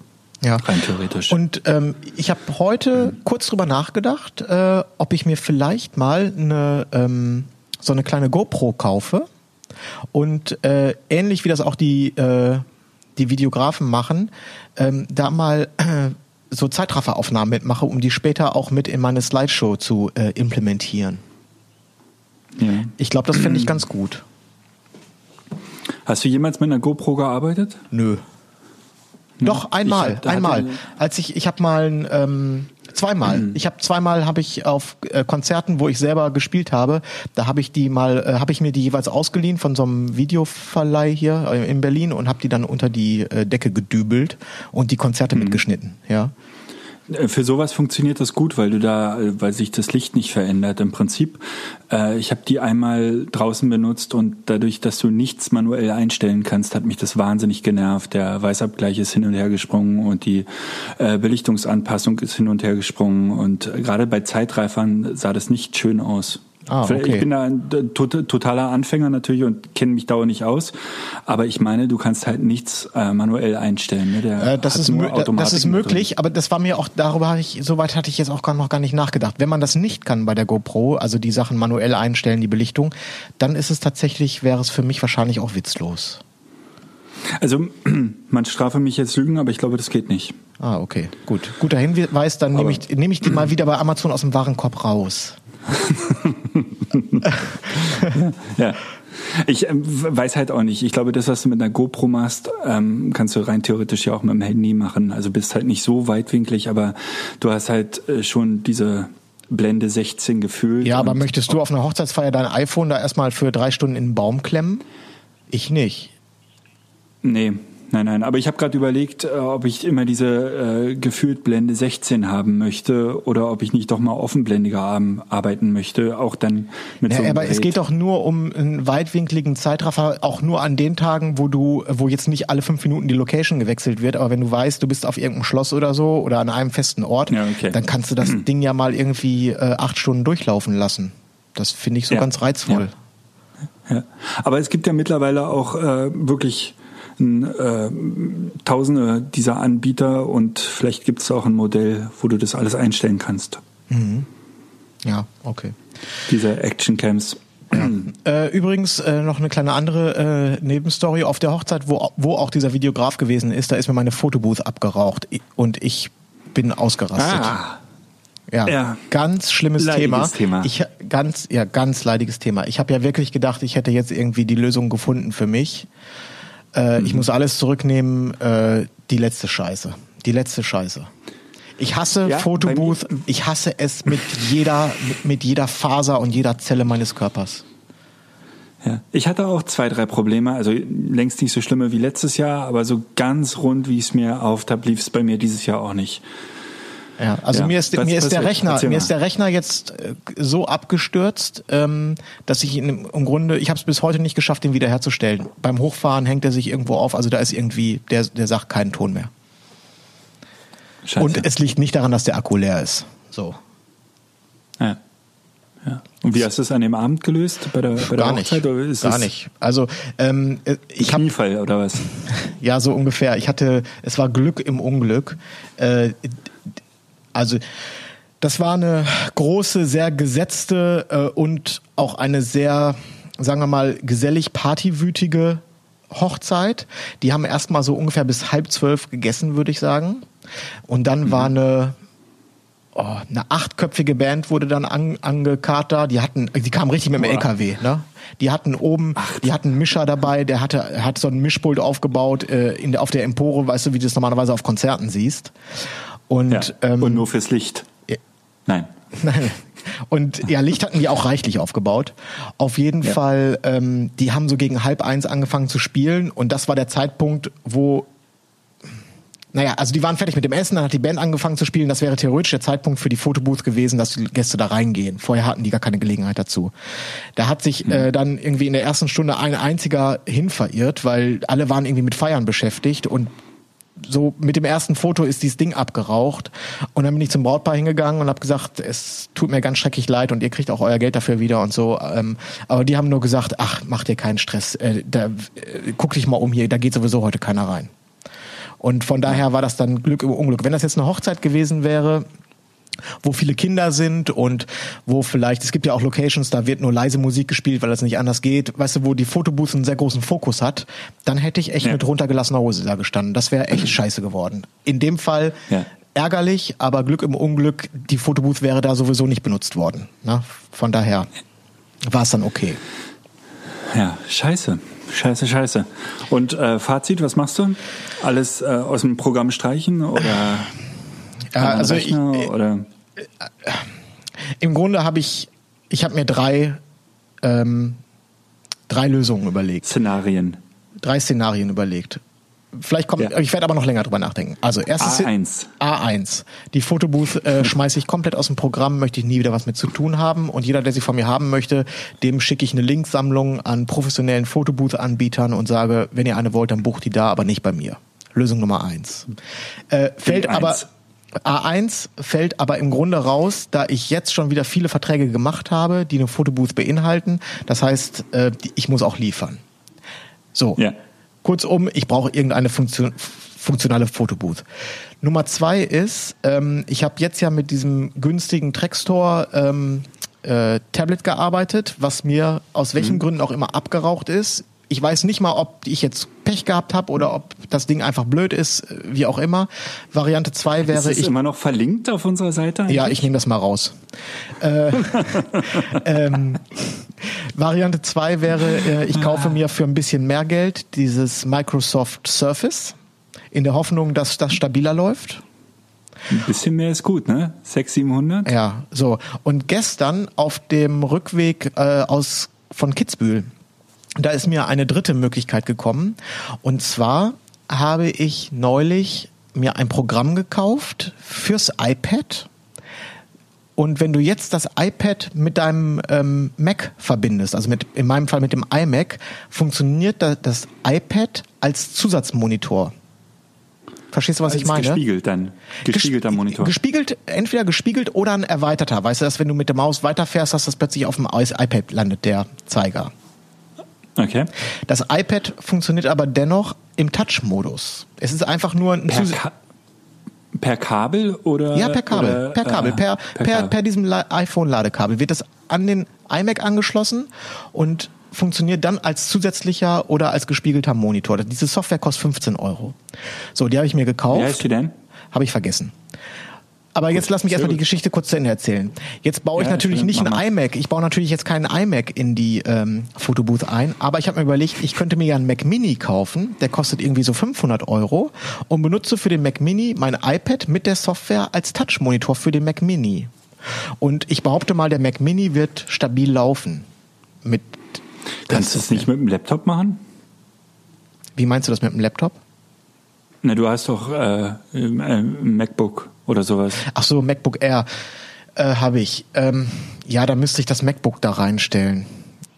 Ja.
Rein theoretisch.
Und ähm, ich habe heute kurz drüber nachgedacht, äh, ob ich mir vielleicht mal eine ähm, so eine kleine GoPro kaufe und äh, ähnlich wie das auch die äh, die Videografen machen, ähm, da mal äh, so Zeitrafferaufnahmen mitmache, um die später auch mit in meine Slideshow zu äh, implementieren.
Ja.
Ich glaube, das fände ich ganz gut.
Hast du jemals mit einer GoPro gearbeitet?
Nö. Doch einmal,
hab-
einmal. Als ich, ich habe mal ähm, zweimal.
Mhm.
Ich habe zweimal habe ich auf äh, Konzerten, wo ich selber gespielt habe, da habe ich die mal, äh, habe ich mir die jeweils ausgeliehen von so einem Videoverleih hier äh, in Berlin und habe die dann unter die äh, Decke gedübelt und die Konzerte
Mhm.
mitgeschnitten. Ja.
Äh, Für sowas funktioniert das gut, weil du da, äh, weil sich das Licht nicht verändert. Im Prinzip, äh, ich habe die einmal draußen benutzt und dadurch, dass du nichts manuell einstellen kannst, hat mich das wahnsinnig genervt. Der Weißabgleich ist hin und her gesprungen und die äh, Belichtungsanpassung ist hin und her gesprungen und gerade bei Zeitreifern sah das nicht schön aus.
Ah, okay.
Ich bin da ein tot- totaler Anfänger natürlich und kenne mich dauernd nicht aus, aber ich meine, du kannst halt nichts äh, manuell einstellen. Ne? Der
Äh, das, ist das ist möglich, aber das war mir auch, darüber hatte ich, soweit hatte ich jetzt auch gar, noch gar nicht nachgedacht. Wenn man das nicht kann bei der GoPro, also die Sachen manuell einstellen, die Belichtung, dann ist es tatsächlich, wäre es für mich wahrscheinlich auch witzlos.
Also man strafe mich jetzt Lügen, aber ich glaube, das geht nicht.
Ah, okay, gut. Guter Hinweis, dann nehme ich, nehme ich die mal wieder bei Amazon aus dem Warenkorb raus.
Ja. Ich ähm, weiß halt auch nicht. Ich glaube, das, was du mit einer GoPro machst, ähm, kannst du rein theoretisch ja auch mit dem Handy machen. Also bist halt nicht so weitwinklig, aber du hast halt äh, schon diese Blende 16 gefühlt.
Ja, aber möchtest du auf einer Hochzeitsfeier dein iPhone da erstmal für drei Stunden in den Baum klemmen? Ich nicht.
Nee, nein, nein. Aber ich habe gerade überlegt, äh, ob ich immer diese äh, gefühlt Blende 16 haben möchte oder ob ich nicht doch mal offenblendiger arbeiten möchte, auch dann mit
Ja,
so einem
aber es
Gerät.
geht doch nur um einen weitwinkligen Zeitraffer, auch nur an den Tagen, wo du, wo jetzt nicht alle fünf Minuten die Location gewechselt wird, aber wenn du weißt, du bist auf irgendeinem Schloss oder so oder an einem festen Ort,
Ja, okay.
dann kannst du das Ding ja mal irgendwie äh, acht Stunden durchlaufen lassen. Das finde ich so
Ja.
ganz reizvoll.
Ja. Aber es gibt ja mittlerweile auch äh, wirklich äh, tausende dieser Anbieter und vielleicht gibt es auch ein Modell, wo du das alles einstellen kannst.
Ja, okay.
Diese Actioncams.
Äh, übrigens äh, noch eine kleine andere äh, Nebenstory auf der Hochzeit, wo, wo auch dieser Videograf gewesen ist, da ist mir meine Fotobooth abgeraucht und ich bin ausgerastet. Ja,
Ja.
ganz schlimmes
Leidiges
Thema.
Thema.
Ich ganz ja ganz leidiges Thema. Ich habe ja wirklich gedacht, ich hätte jetzt irgendwie die Lösung gefunden für mich. Äh,
Mhm.
Ich muss alles zurücknehmen. Äh, die letzte Scheiße. Die letzte Scheiße. Ich hasse
Ja,
Fotobooth. Ich hasse es mit jeder mit jeder Faser und jeder Zelle meines Körpers.
Ja. Ich hatte auch zwei, drei Probleme, also längst nicht so schlimme wie letztes Jahr, aber so ganz rund, wie es mir auftab, lief es bei mir dieses Jahr auch nicht.
Ja, also
Ja,
mir ist
was
mir ist der? Rechner mir ist der Rechner jetzt äh, so abgestürzt, ähm, dass ich ihn im, Grunde ich habe es bis heute nicht geschafft, ihn wiederherzustellen. Beim Hochfahren hängt er sich irgendwo auf, also da ist irgendwie der der sagt keinen Ton mehr.
Scheiße.
Und es liegt nicht daran, dass der Akku leer ist. So.
ja. Ja. Und wie hast du es an dem Abend gelöst bei der, bei der
Gar nicht.
Hochzeit? Ist
Gar nicht. Also ähm, äh, ich habe
Kniefall oder was?
Ja, so ungefähr. Ich hatte, es war Glück im Unglück. Äh, also das war eine große, sehr gesetzte äh, und auch eine sehr, sagen wir mal, gesellig partywütige Hochzeit. Die haben erstmal so ungefähr bis halb zwölf gegessen, würde ich sagen. Und dann war eine oh, eine achtköpfige Band wurde dann an, angekarrt Die hatten, die kamen richtig mit dem. LKW, ne? Die hatten oben, die hatten einen Mischer dabei, der hatte, hat so ein Mischpult aufgebaut äh, in auf der Empore, weißt du, wie du das normalerweise auf Konzerten siehst. Und,
Ja.
ähm,
Und nur fürs Licht.
Ja.
Nein.
Nein. Und ja, Licht hatten die auch reichlich aufgebaut. Auf jeden
Ja.
Fall, ähm, die haben so gegen halb eins angefangen zu spielen und das war der Zeitpunkt, wo naja, also die waren fertig mit dem Essen, dann hat die Band angefangen zu spielen. Das wäre theoretisch der Zeitpunkt für die Fotobooth gewesen, dass die Gäste da reingehen. Vorher hatten die gar keine Gelegenheit dazu. Da hat sich äh, dann irgendwie in der ersten Stunde ein einziger hin verirrt, weil alle waren irgendwie mit Feiern beschäftigt und so mit dem ersten Foto ist dieses Ding abgeraucht und dann bin ich zum Brautpaar hingegangen und habe gesagt, es tut mir ganz schrecklich leid und ihr kriegt auch euer Geld dafür wieder und so. Ähm, aber die haben nur gesagt, ach, mach dir keinen Stress, äh, da, äh, guck dich mal um hier, da geht sowieso heute keiner rein. Und von daher war das dann Glück im Unglück. Wenn das jetzt eine Hochzeit gewesen wäre, wo viele Kinder sind und wo vielleicht, es gibt ja auch Locations, da wird nur leise Musik gespielt, weil das nicht anders geht, weißt du, wo die Fotobooth einen sehr großen Fokus hat, dann hätte ich echt ja. mit runtergelassener Hose da gestanden. Das wäre echt scheiße geworden. In dem Fall ja. ärgerlich, aber Glück im Unglück, die Fotobooth wäre da sowieso nicht benutzt worden. Ne? Von daher war es dann okay.
Ja, scheiße. Scheiße, scheiße. Und äh, Fazit, was machst du? Alles äh, aus dem Programm streichen oder
ja, also Rechner, ich, oder? Im Grunde habe ich, ich habe mir drei, ähm, drei Lösungen überlegt.
Szenarien.
Drei Szenarien überlegt. Vielleicht kommt, ja. ich werde aber noch länger drüber nachdenken. Also erstes
A1.
A1. Die Fotobooth äh, schmeiße ich komplett aus dem Programm, möchte ich nie wieder was mit zu tun haben. Und jeder, der sie von mir haben möchte, dem schicke ich eine Linksammlung an professionellen Fotobooth-Anbietern und sage, wenn ihr eine wollt, dann bucht die da, aber nicht bei mir. Lösung Nummer eins. Äh, fällt B1. aber A1 fällt aber im Grunde raus, da ich jetzt schon wieder viele Verträge gemacht habe, die eine Fotobooth beinhalten. Das heißt, äh, ich muss auch liefern. So. Ja. Kurzum, ich brauche irgendeine Funktion, funktionale Fotobooth. Nummer zwei ist, ähm, ich habe jetzt ja mit diesem günstigen Trackstore ähm, äh, Tablet gearbeitet, was mir aus welchen mhm. Gründen auch immer abgeraucht ist. Ich weiß nicht mal, ob ich jetzt Pech gehabt habe oder ob das Ding einfach blöd ist, wie auch immer. Variante 2 wäre. Ist
das
ich,
immer noch verlinkt auf unserer Seite?
Eigentlich? Ja, ich nehme das mal raus. äh, ähm, Variante 2 wäre, äh, ich kaufe mir für ein bisschen mehr Geld dieses Microsoft Surface in der Hoffnung, dass das stabiler läuft.
Ein bisschen mehr ist gut, ne? 600, 700?
Ja, so. Und gestern auf dem Rückweg äh, aus von Kitzbühel da ist mir eine dritte Möglichkeit gekommen. Und zwar habe ich neulich mir ein Programm gekauft fürs iPad. Und wenn du jetzt das iPad mit deinem ähm, Mac verbindest, also mit, in meinem Fall mit dem iMac, funktioniert das iPad als Zusatzmonitor. Verstehst du, was
also
ich meine?
Gespiegelt dann. Gespiegelter Monitor.
Gespiegelt, entweder gespiegelt oder ein erweiterter. Weißt du, dass wenn du mit der Maus weiterfährst, dass das plötzlich auf dem iPad landet, der Zeiger.
Okay.
Das iPad funktioniert aber dennoch im Touch-Modus. Es ist einfach nur ein
per, Ka per Kabel oder?
Ja, per Kabel.
Oder,
per Kabel. Per, per, per, per diesem iPhone-Ladekabel wird das an den iMac angeschlossen und funktioniert dann als zusätzlicher oder als gespiegelter Monitor. Diese Software kostet 15 Euro. So, die habe ich mir gekauft.
Wie heißt die denn?
Habe ich vergessen. Aber Gut, jetzt lass mich erstmal die Geschichte kurz zu Ende erzählen. Jetzt baue ich ja, natürlich nicht ein iMac. Ich baue natürlich jetzt keinen iMac in die ähm, Fotobooth ein. Aber ich habe mir überlegt, ich könnte mir ja einen Mac Mini kaufen. Der kostet irgendwie so 500 Euro und benutze für den Mac Mini mein iPad mit der Software als Touch-Monitor für den Mac Mini. Und ich behaupte mal, der Mac Mini wird stabil laufen. Mit
Kannst du das nicht mit dem Laptop machen?
Wie meinst du das mit dem Laptop?
Na, du hast doch äh, ein MacBook oder sowas.
Ach so, MacBook Air äh, habe ich. Ähm, ja, da müsste ich das MacBook da reinstellen.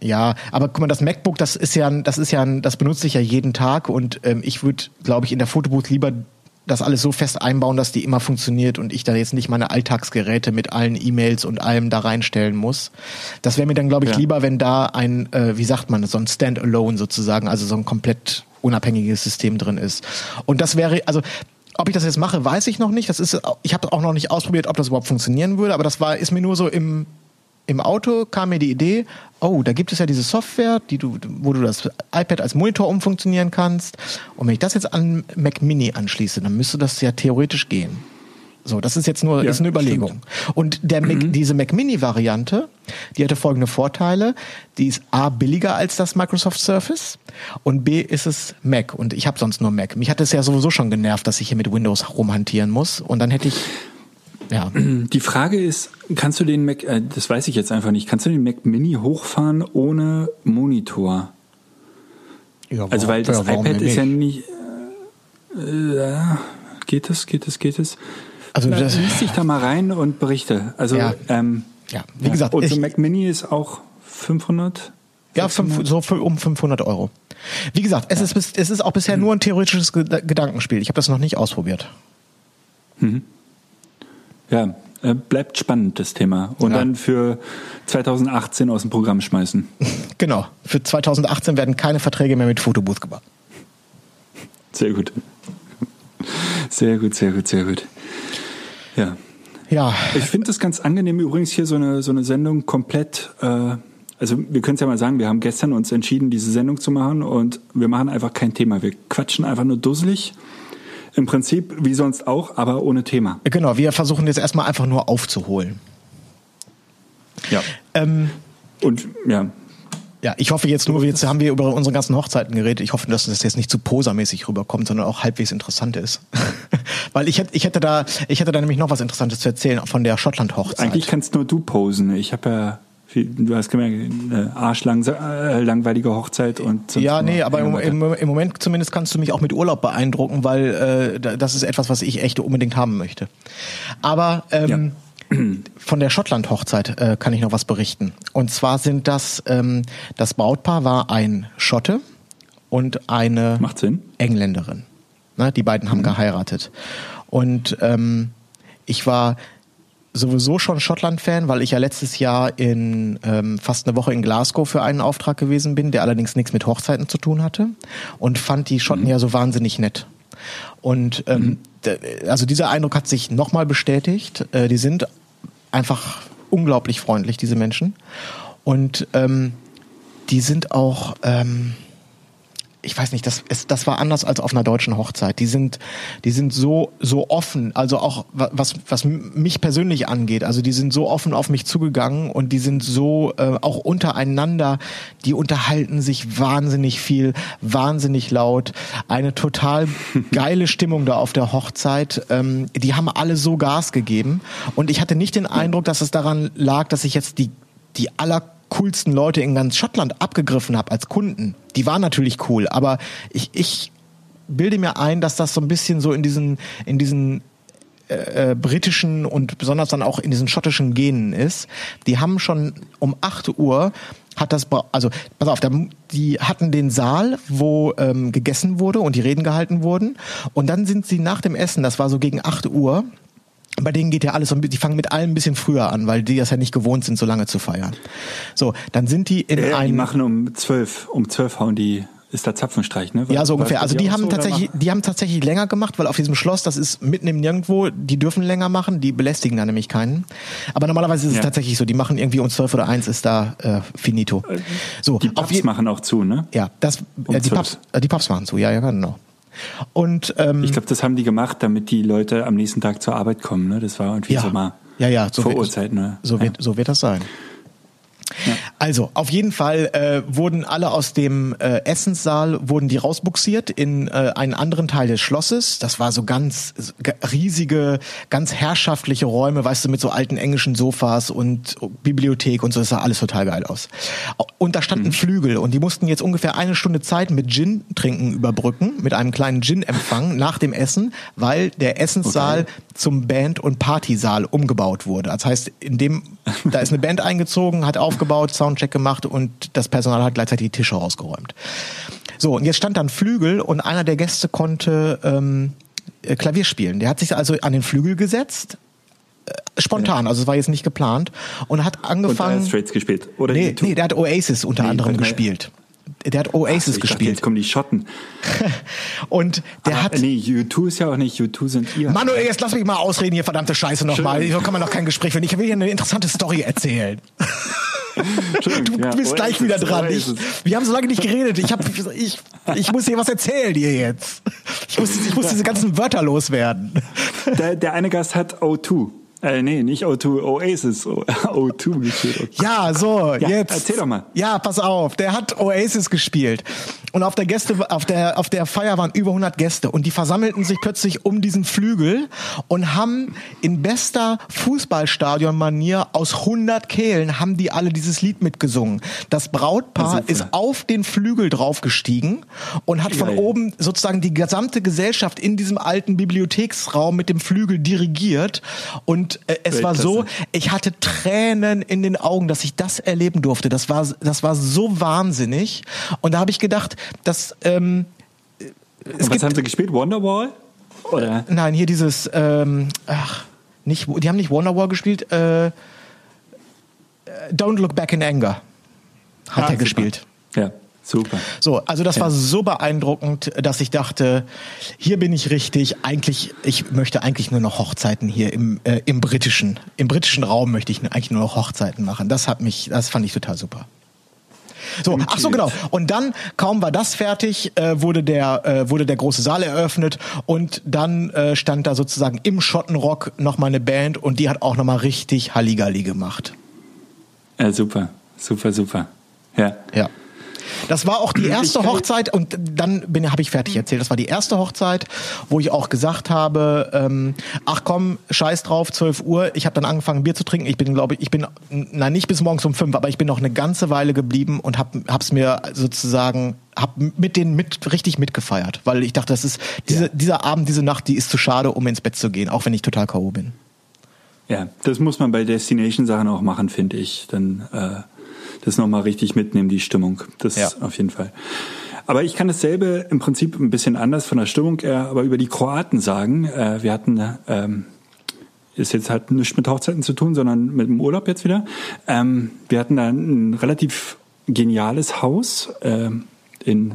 Ja, aber guck mal, das MacBook, das ist ja, das ist ja, das benutze ich ja jeden Tag und ähm, ich würde, glaube ich, in der Fotobooth lieber das alles so fest einbauen, dass die immer funktioniert und ich da jetzt nicht meine Alltagsgeräte mit allen E-Mails und allem da reinstellen muss. Das wäre mir dann, glaube ich, ja. lieber, wenn da ein, äh, wie sagt man, so ein Standalone sozusagen, also so ein komplett unabhängiges System drin ist. Und das wäre, also ob ich das jetzt mache, weiß ich noch nicht. Das ist, ich habe auch noch nicht ausprobiert, ob das überhaupt funktionieren würde. Aber das war, ist mir nur so im im Auto kam mir die Idee, oh, da gibt es ja diese Software, die du, wo du das iPad als Monitor umfunktionieren kannst. Und wenn ich das jetzt an Mac Mini anschließe, dann müsste das ja theoretisch gehen. So, das ist jetzt nur ja, ist eine Überlegung. Stimmt. Und der Mac, mhm. diese Mac Mini Variante, die hatte folgende Vorteile: Die ist a billiger als das Microsoft Surface und b ist es Mac und ich habe sonst nur Mac. Mich hat es ja sowieso schon genervt, dass ich hier mit Windows rumhantieren muss und dann hätte ich ja.
Die Frage ist, kannst du den Mac, äh, das weiß ich jetzt einfach nicht, kannst du den Mac Mini hochfahren ohne Monitor? Ja, also weil das ja, iPad ist ja nicht. Äh, geht es, geht es, geht es? Also Na, das liest dich da mal rein und berichte. Also
ja, ähm, ja. wie gesagt,
und so Mac Mini ist auch 500.
Ja, fünf, so um 500 Euro. Wie gesagt, es, ist, bis- es ist auch bisher nur ein theoretisches Ged- Gedankenspiel. Ich habe das noch nicht ausprobiert.
Ja, äh, bleibt spannend, das Thema. Und
Ja.
dann für 2018 aus dem Programm schmeißen.
Genau. Für 2018 werden keine Verträge mehr mit Fotobooth gemacht.
Sehr gut. Sehr gut, sehr gut, sehr gut. Ja.
Ja,
Ich finde es ganz angenehm übrigens hier so eine, so eine Sendung komplett, äh, also wir können es ja mal sagen, wir haben gestern uns entschieden, diese Sendung zu machen und wir machen einfach kein Thema. Wir quatschen einfach nur dusselig. Im Prinzip wie sonst auch, aber ohne Thema.
genau. Wir versuchen jetzt erstmal einfach nur aufzuholen.
Ja.
Ähm,
Und ja,
ja, ich hoffe jetzt nur, jetzt haben wir über unsere ganzen Hochzeiten geredet. Ich hoffe, dass das jetzt nicht zu posermäßig rüberkommt, sondern auch halbwegs interessant ist. Weil ich hätte, ich hätte da, ich hätte da nämlich noch was Interessantes zu erzählen von der Schottland-Hochzeit.
eigentlich kannst nur du posen. Ich habe ja, du hast gemerkt, eine arschlang, äh, langweilige Hochzeit und
Ja, nee, aber im, im, im Moment zumindest kannst du mich auch mit Urlaub beeindrucken, weil äh, da- das ist etwas, was ich echt unbedingt haben möchte. Aber ähm, von der Schottland-Hochzeit äh, kann ich noch was berichten. Und zwar sind das, ähm, das Brautpaar war ein Schotte und eine
Macht Sinn.
Engländerin. Ne, die beiden haben geheiratet. Und ähm, ich war sowieso schon Schottland-Fan, weil ich ja letztes Jahr in ähm, fast eine Woche in Glasgow für einen Auftrag gewesen bin, der allerdings nichts mit Hochzeiten zu tun hatte und fand die Schotten ja so wahnsinnig nett. Und ähm, d- also dieser Eindruck hat sich nochmal bestätigt. Äh, die sind einfach unglaublich freundlich, diese Menschen. Und ähm, die sind auch, ähm, ich weiß nicht, das, es, das war anders als auf einer deutschen Hochzeit. Die sind, die sind so, so offen, also auch wa- was, was mich persönlich angeht. Also die sind so offen auf mich zugegangen und die sind so äh, auch untereinander, die unterhalten sich wahnsinnig viel, wahnsinnig laut. Eine total geile Stimmung da auf der Hochzeit. Ähm, die haben alle so Gas gegeben und ich hatte nicht den Eindruck, dass es daran lag, dass ich jetzt die, die aller coolsten Leute in ganz Schottland abgegriffen habe als Kunden. Die waren natürlich cool, aber ich, ich bilde mir ein, dass das so ein bisschen so in diesen, in diesen äh, britischen und besonders dann auch in diesen schottischen Genen ist. Die haben schon um 8 Uhr hat das, also pass auf, die hatten den Saal, wo ähm, gegessen wurde und die Reden gehalten wurden. Und dann sind sie nach dem Essen, das war so gegen 8 Uhr, bei denen geht ja alles die fangen mit allem ein bisschen früher an, weil die das ja nicht gewohnt sind, so lange zu feiern. So, dann sind die in
die
einem
machen um zwölf, um zwölf hauen die, ist da Zapfenstreich, ne?
ja, so ungefähr. Also die haben
so,
tatsächlich, die haben tatsächlich länger gemacht, weil auf diesem Schloss, das ist mitten im Nirgendwo, die dürfen länger machen, die belästigen da nämlich keinen. Aber normalerweise ist es
Ja.
tatsächlich so, die machen irgendwie um zwölf oder eins ist da äh, finito. So,
Die Pubs machen auch zu, ne?
ja, das,
Um
äh, die,
12.
Pubs, äh, die Pubs machen zu, ja, ja, genau. Und ähm,
Ich glaube, das haben die gemacht, damit die Leute am nächsten Tag zur Arbeit kommen, ne? Das war irgendwie
ja,
so mal
ja, ja, so wird,
Vorurzeit, ne?
so,
Ja.
wird, so wird das sein. Also, auf jeden Fall äh, wurden alle aus dem äh, Essenssaal wurden die rausbuxiert in äh, einen anderen Teil des Schlosses. Das war so ganz so riesige, ganz herrschaftliche Räume, weißt du, mit so alten englischen Sofas und Bibliothek und so. Das sah alles total geil aus. Und da standen Flügel und die mussten jetzt ungefähr eine Stunde Zeit mit Gin trinken überbrücken, mit einem kleinen Gin-Empfang nach dem Essen, weil der Essenssaal
Okay.
zum Band- und Partysaal umgebaut wurde. Das heißt, in dem, da ist eine Band eingezogen, hat aufgebaut, Soundcheck gemacht und das Personal hat gleichzeitig die Tische rausgeräumt. So, und jetzt stand dann Flügel und einer der Gäste konnte ähm, äh, Klavier spielen. Der hat sich also an den Flügel gesetzt, äh, spontan, also es war jetzt nicht geplant, und hat
Und
angefangen.
Dire Straits gespielt. Oder
nee, nee, der hat Oasis unter
Nee,
anderem gespielt. Der hat Oasis
dachte,
gespielt.
Jetzt kommen die Schotten.
und der
Aber,
hat.
Nee, U2 ist ja auch nicht, U2 sind ihr.
Manuel, jetzt lass mich mal ausreden hier, verdammte Scheiße nochmal. So kann man doch kein Gespräch führen. Ich will hier eine interessante Story erzählen. Du
ja,
bist gleich
Oasis,
wieder dran. Ich, wir haben so lange nicht geredet. Ich, hab, ich, ich muss dir was erzählen dir jetzt. Ich muss, ich muss diese ganzen Wörter loswerden.
Der, der eine Gast hat O2. Äh, nee, nicht O2, Oasis. O- O2 gespielt.
Ja, so,
Ja,
jetzt.
erzähl doch mal.
Ja, pass auf. Der hat Oasis gespielt. und auf der Gäste, auf der, auf der Feier waren über 100 Gäste und die versammelten sich plötzlich um diesen Flügel und haben in bester Fußballstadion-Manier aus 100 Kehlen haben die alle dieses Lied mitgesungen. Das Brautpaar
Super.
ist auf den Flügel draufgestiegen und hat von
Geil.
oben sozusagen die gesamte Gesellschaft in diesem alten Bibliotheksraum mit dem Flügel dirigiert und äh, es war so, ich hatte Tränen in den Augen, dass ich das erleben durfte. Das war, das war so wahnsinnig. Und da habe ich gedacht, dass ähm, es
Und was haben sie gespielt? Wonderwall? Oder?
nein, hier dieses, ähm, ach, nicht, die haben nicht Wonderwall gespielt, äh, äh, Don't Look Back in Anger hat
Ah,
er
super.
gespielt.
Ja, super.
So, also das war so beeindruckend, dass ich dachte, hier bin ich richtig. Eigentlich, ich möchte eigentlich nur noch Hochzeiten hier im, äh, im britischen, im britischen Raum möchte ich eigentlich nur noch Hochzeiten machen. Das hat mich, das fand ich total super. So, ach so genau. Und dann kaum war das fertig, äh, wurde der äh, wurde der große Saal eröffnet und dann äh, stand da sozusagen im Schottenrock noch mal eine Band und die hat auch noch mal richtig Halligalli gemacht.
Ja, super. Super, super. Ja.
Ja. Das war auch die erste Hochzeit und dann bin habe ich fertig erzählt. Das war die erste Hochzeit, wo ich auch gesagt habe, ähm, ach komm, scheiß drauf, 12 Uhr. Ich habe dann angefangen Bier zu trinken. Ich bin glaube ich, ich bin nein nicht bis morgens um fünf, aber ich bin noch eine ganze Weile geblieben und hab hab's mir sozusagen hab mit denen mit richtig mitgefeiert, weil ich dachte, das ist diese, dieser Abend, diese Nacht, die ist zu schade, um ins Bett zu gehen, auch wenn ich total KO bin.
Ja, das muss man bei Destination-Sachen auch machen, finde ich. Dann äh, das nochmal richtig mitnehmen, die Stimmung. Das
Ja.
auf jeden Fall. Aber ich kann dasselbe im Prinzip ein bisschen anders von der Stimmung her, aber über die Kroaten sagen. Äh, wir hatten, ähm, ist jetzt halt nichts mit Hochzeiten zu tun, sondern mit dem Urlaub jetzt wieder. Ähm, wir hatten da ein relativ geniales Haus ähm, in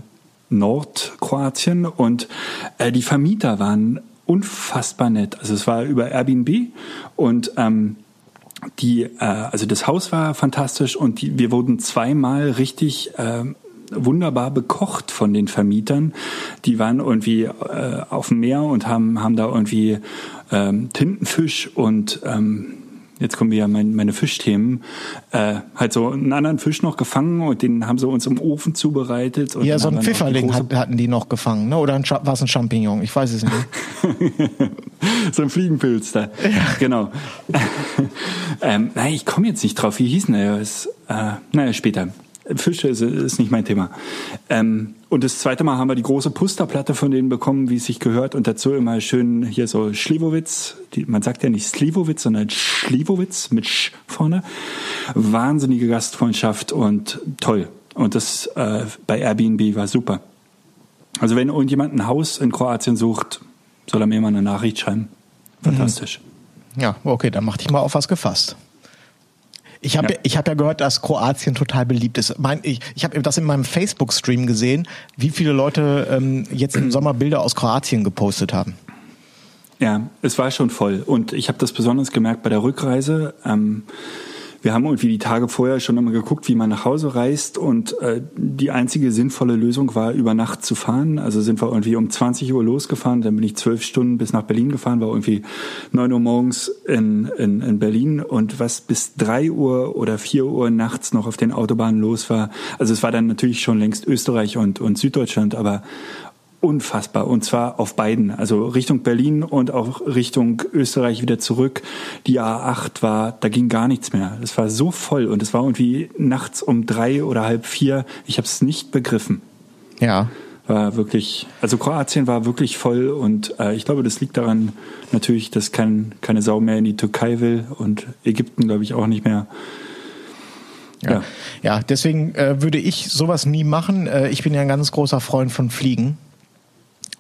Nordkroatien und äh, die Vermieter waren unfassbar nett. Also es war über Airbnb und ähm, die, äh, also das Haus war fantastisch und die, wir wurden zweimal richtig ähm, wunderbar bekocht von den Vermietern. Die waren irgendwie äh, auf dem Meer und haben, haben da irgendwie ähm, Tintenfisch und ähm, jetzt kommen wir ja mein, meine Fischthemen, äh, halt so einen anderen Fisch noch gefangen und den haben sie uns im Ofen zubereitet.
Ja, so
haben
ein
wir noch die
Pfifferling hat, hatten die noch gefangen, ne? Oder ein war es ein Champignon? Ich weiß es nicht.
so ein Fliegenpilz da. Genau. ähm, nein, ich komme jetzt nicht drauf. Wie hieß denn der? Äh, naja, später. Fische ist, ist nicht mein Thema. Ähm, und das zweite Mal haben wir die große Pusterplatte von denen bekommen, wie es sich gehört. Und dazu immer schön hier so Schliwowitz. Die, man sagt ja nicht Slivovitz, sondern Schliwowitz mit Sch vorne. Wahnsinnige Gastfreundschaft und toll. Und das äh, bei Airbnb war super. Also wenn irgendjemand ein Haus in Kroatien sucht, soll er mir mal eine Nachricht schreiben. Fantastisch.
Ja, okay, dann mach dich mal auf was gefasst. Ich habe
Ja.
ich hab ja gehört, dass Kroatien total beliebt ist. Mein, ich ich habe das in meinem Facebook-Stream gesehen, wie viele Leute ähm, jetzt im Sommer Bilder aus Kroatien gepostet haben.
Ja, es war schon voll. Und ich habe das besonders gemerkt bei der Rückreise. Ähm, wir haben irgendwie die Tage vorher schon immer geguckt, wie man nach Hause reist. Und äh, die einzige sinnvolle Lösung war, über Nacht zu fahren. Also sind wir irgendwie um 20 Uhr losgefahren. Dann bin ich zwölf Stunden bis nach Berlin gefahren, war irgendwie neun Uhr morgens in, in, in Berlin. Und was bis drei Uhr oder vier Uhr nachts noch auf den Autobahnen los war. Also es war dann natürlich schon längst Österreich und, und Süddeutschland, aber unfassbar und zwar auf beiden, also Richtung Berlin und auch Richtung Österreich wieder zurück. Die A8 war, da ging gar nichts mehr. Es war so voll und es war irgendwie nachts um drei oder halb vier. Ich habe es nicht begriffen.
Ja.
War wirklich, also Kroatien war wirklich voll und äh, ich glaube, das liegt daran natürlich, dass kein, keine Sau mehr in die Türkei will und Ägypten glaube ich auch nicht mehr.
Ja, ja deswegen äh, würde ich sowas nie machen. Äh, ich bin ja ein ganz großer Freund von Fliegen.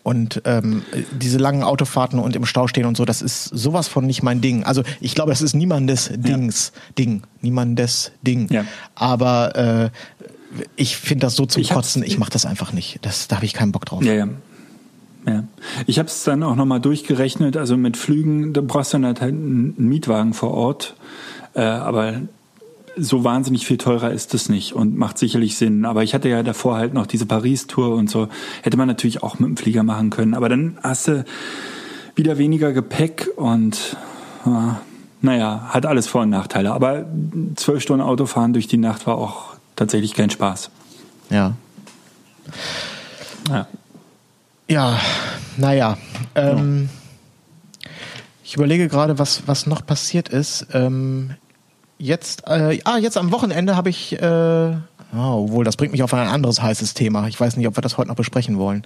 Und ähm, diese langen Autofahrten und im Stau stehen und so, das ist sowas von nicht mein Ding. Also ich glaube, das ist niemandes Dings Ding, niemandes Ding.
Ja.
Aber äh, ich finde das so zum
Ich
Kotzen. Ich mache das einfach nicht. Das, da habe ich keinen Bock drauf.
Ja, ja. Ja. Ich habe es dann auch nochmal durchgerechnet. Also mit Flügen, da brauchst du dann halt einen Mietwagen vor Ort. Äh, aber so wahnsinnig viel teurer ist es nicht und macht sicherlich Sinn. Aber ich hatte ja davor halt noch diese Paris-Tour und so. Hätte man natürlich auch mit dem Flieger machen können. Aber dann hast du wieder weniger Gepäck und äh, naja, hat alles Vor- und Nachteile. Aber zwölf Stunden Autofahren durch die Nacht war auch tatsächlich kein Spaß.
Ja.
Ja.
Ja, naja. Ähm, Ich überlege gerade, was, was noch passiert ist. Ähm, jetzt, äh, ah, jetzt am Wochenende habe ich, äh, oh, obwohl das bringt mich auf ein anderes heißes Thema. Ich weiß nicht, ob wir das heute noch besprechen wollen.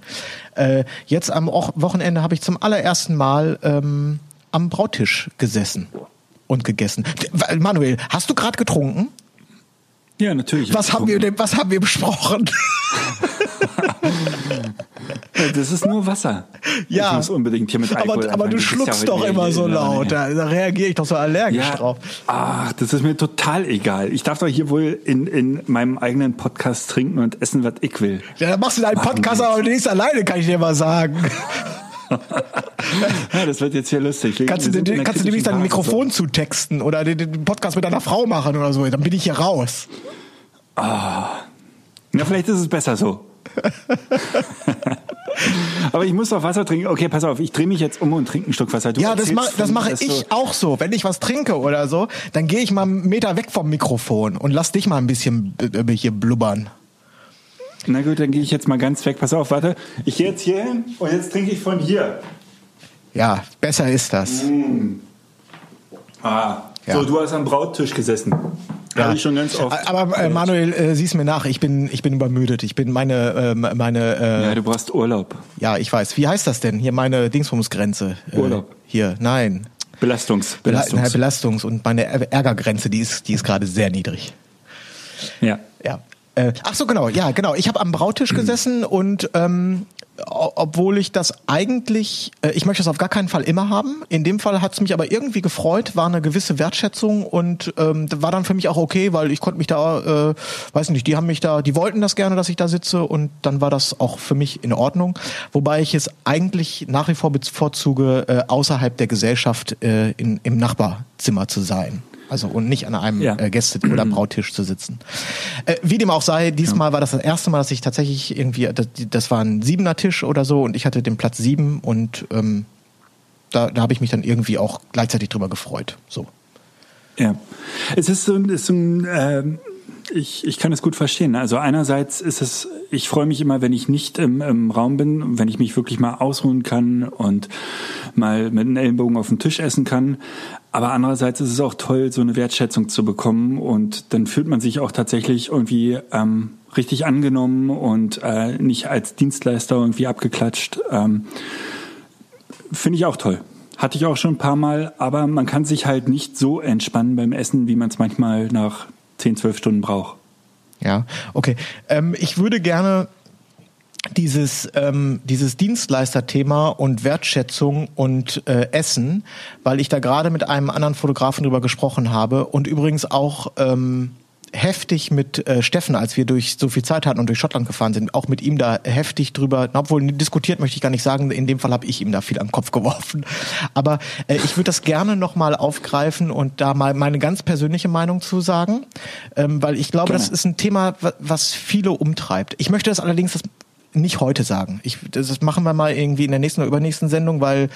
Äh, jetzt am Wochenende habe ich zum allerersten Mal ähm, am Brautisch gesessen und gegessen. Manuel, hast du gerade getrunken?
Ja, natürlich.
Was haben wir denn, was haben wir besprochen?
Das ist nur Wasser.
Ja.
Ich muss unbedingt hier mit Alkohol
aber, aber du
ja
schluckst doch immer so laut. Da, da reagiere ich doch so allergisch
Ja,
drauf.
ach, das ist mir total egal. Ich darf doch hier wohl in, in meinem eigenen Podcast trinken und essen, was ich will.
Ja, dann machst du deinen Podcast aber nicht alleine, kann ich dir mal sagen.
Ja, das wird jetzt hier lustig. Wir-
Kannst du,
einer
kannst du nämlich dein. Mikrofon zutexten oder den, den Podcast mit deiner Frau machen oder so. Dann bin ich hier raus.
Ja, vielleicht ist es besser so. Aber ich muss doch Wasser trinken. Okay, pass auf, ich drehe mich jetzt um und trinke einen Schluck Wasser. Du
Ja, das, ma das mache ich
du-
auch so. Wenn ich was trinke oder so, dann gehe ich mal einen Meter weg vom Mikrofon und lass dich mal ein bisschen äh, hier blubbern.
Na gut, dann gehe ich jetzt mal ganz weg. Pass auf, warte. Ich gehe jetzt hier hin und jetzt trinke ich von hier.
Ja, besser ist das.
Ah,
Ja.
so, du hast am Brauttisch gesessen. Ja. Habe ich schon ganz oft.
Aber äh, Manuel, äh, sieh's mir nach. Ich bin, ich bin übermüdet. Ich bin meine, ähm, meine, äh,
ja, du brauchst Urlaub.
ja, ich weiß. Wie heißt das denn? Hier meine Dingsbumsgrenze. Äh,
Urlaub.
Hier, nein.
Belastungs.
Bela-
Belastungs.
Nein, Belastungs- und meine Ärgergrenze, die ist, die ist gerade sehr niedrig.
ja.
Ja. Äh, ach so, genau, ja, genau. Ich habe am Brautisch gesessen und ähm, obwohl ich das eigentlich, äh, ich möchte das auf gar keinen Fall immer haben. In dem Fall hat es mich aber irgendwie gefreut, war eine gewisse Wertschätzung und ähm, war dann für mich auch okay, weil ich konnte mich da, äh, weiß nicht, die haben mich da, die wollten das gerne, dass ich da sitze und dann war das auch für mich in Ordnung. Wobei ich es eigentlich nach wie vor bevorzuge, äh, außerhalb der Gesellschaft äh, in, im Nachbarzimmer zu sein. Also und nicht an einem
Ja.
äh, Gäste- oder Brautisch zu sitzen. Äh, wie dem auch sei, diesmal war das das erste Mal, dass ich tatsächlich irgendwie, das, das war ein siebener Tisch oder so und ich hatte den Platz sieben und ähm, da, da habe ich mich dann irgendwie auch gleichzeitig drüber gefreut. So.
Ja, es ist so, ein- ist so ein, ähm, ich, ich kann es gut verstehen. Also einerseits ist es, ich freue mich immer, wenn ich nicht im, im Raum bin, wenn ich mich wirklich mal ausruhen kann und mal mit den Ellenbogen auf den Tisch essen kann. Aber andererseits ist es auch toll, so eine Wertschätzung zu bekommen und dann fühlt man sich auch tatsächlich irgendwie ähm, richtig angenommen und äh, nicht als Dienstleister irgendwie abgeklatscht. Ähm, Finde ich auch toll. Hatte ich auch schon ein paar Mal, aber man kann sich halt nicht so entspannen beim Essen, wie man es manchmal nach 10, 12 Stunden braucht.
Ja, okay. Ähm, ich würde gerne dieses, ähm, dieses Dienstleisterthema und Wertschätzung und äh, Essen, weil ich da gerade mit einem anderen Fotografen drüber gesprochen habe und übrigens auch ähm, heftig mit äh, Steffen, als wir durch so viel Zeit hatten und durch Schottland gefahren sind, auch mit ihm da heftig drüber, obwohl diskutiert möchte ich gar nicht sagen, in dem Fall habe ich ihm da viel am Kopf geworfen. Aber äh, ich würde das gerne nochmal aufgreifen und da mal meine ganz persönliche Meinung zu sagen, ähm, weil ich glaube,
Gerne.
das ist ein Thema, wa- was viele umtreibt. Ich möchte das allerdings das nicht heute sagen. Ich, das machen wir mal irgendwie in der nächsten oder übernächsten Sendung, weil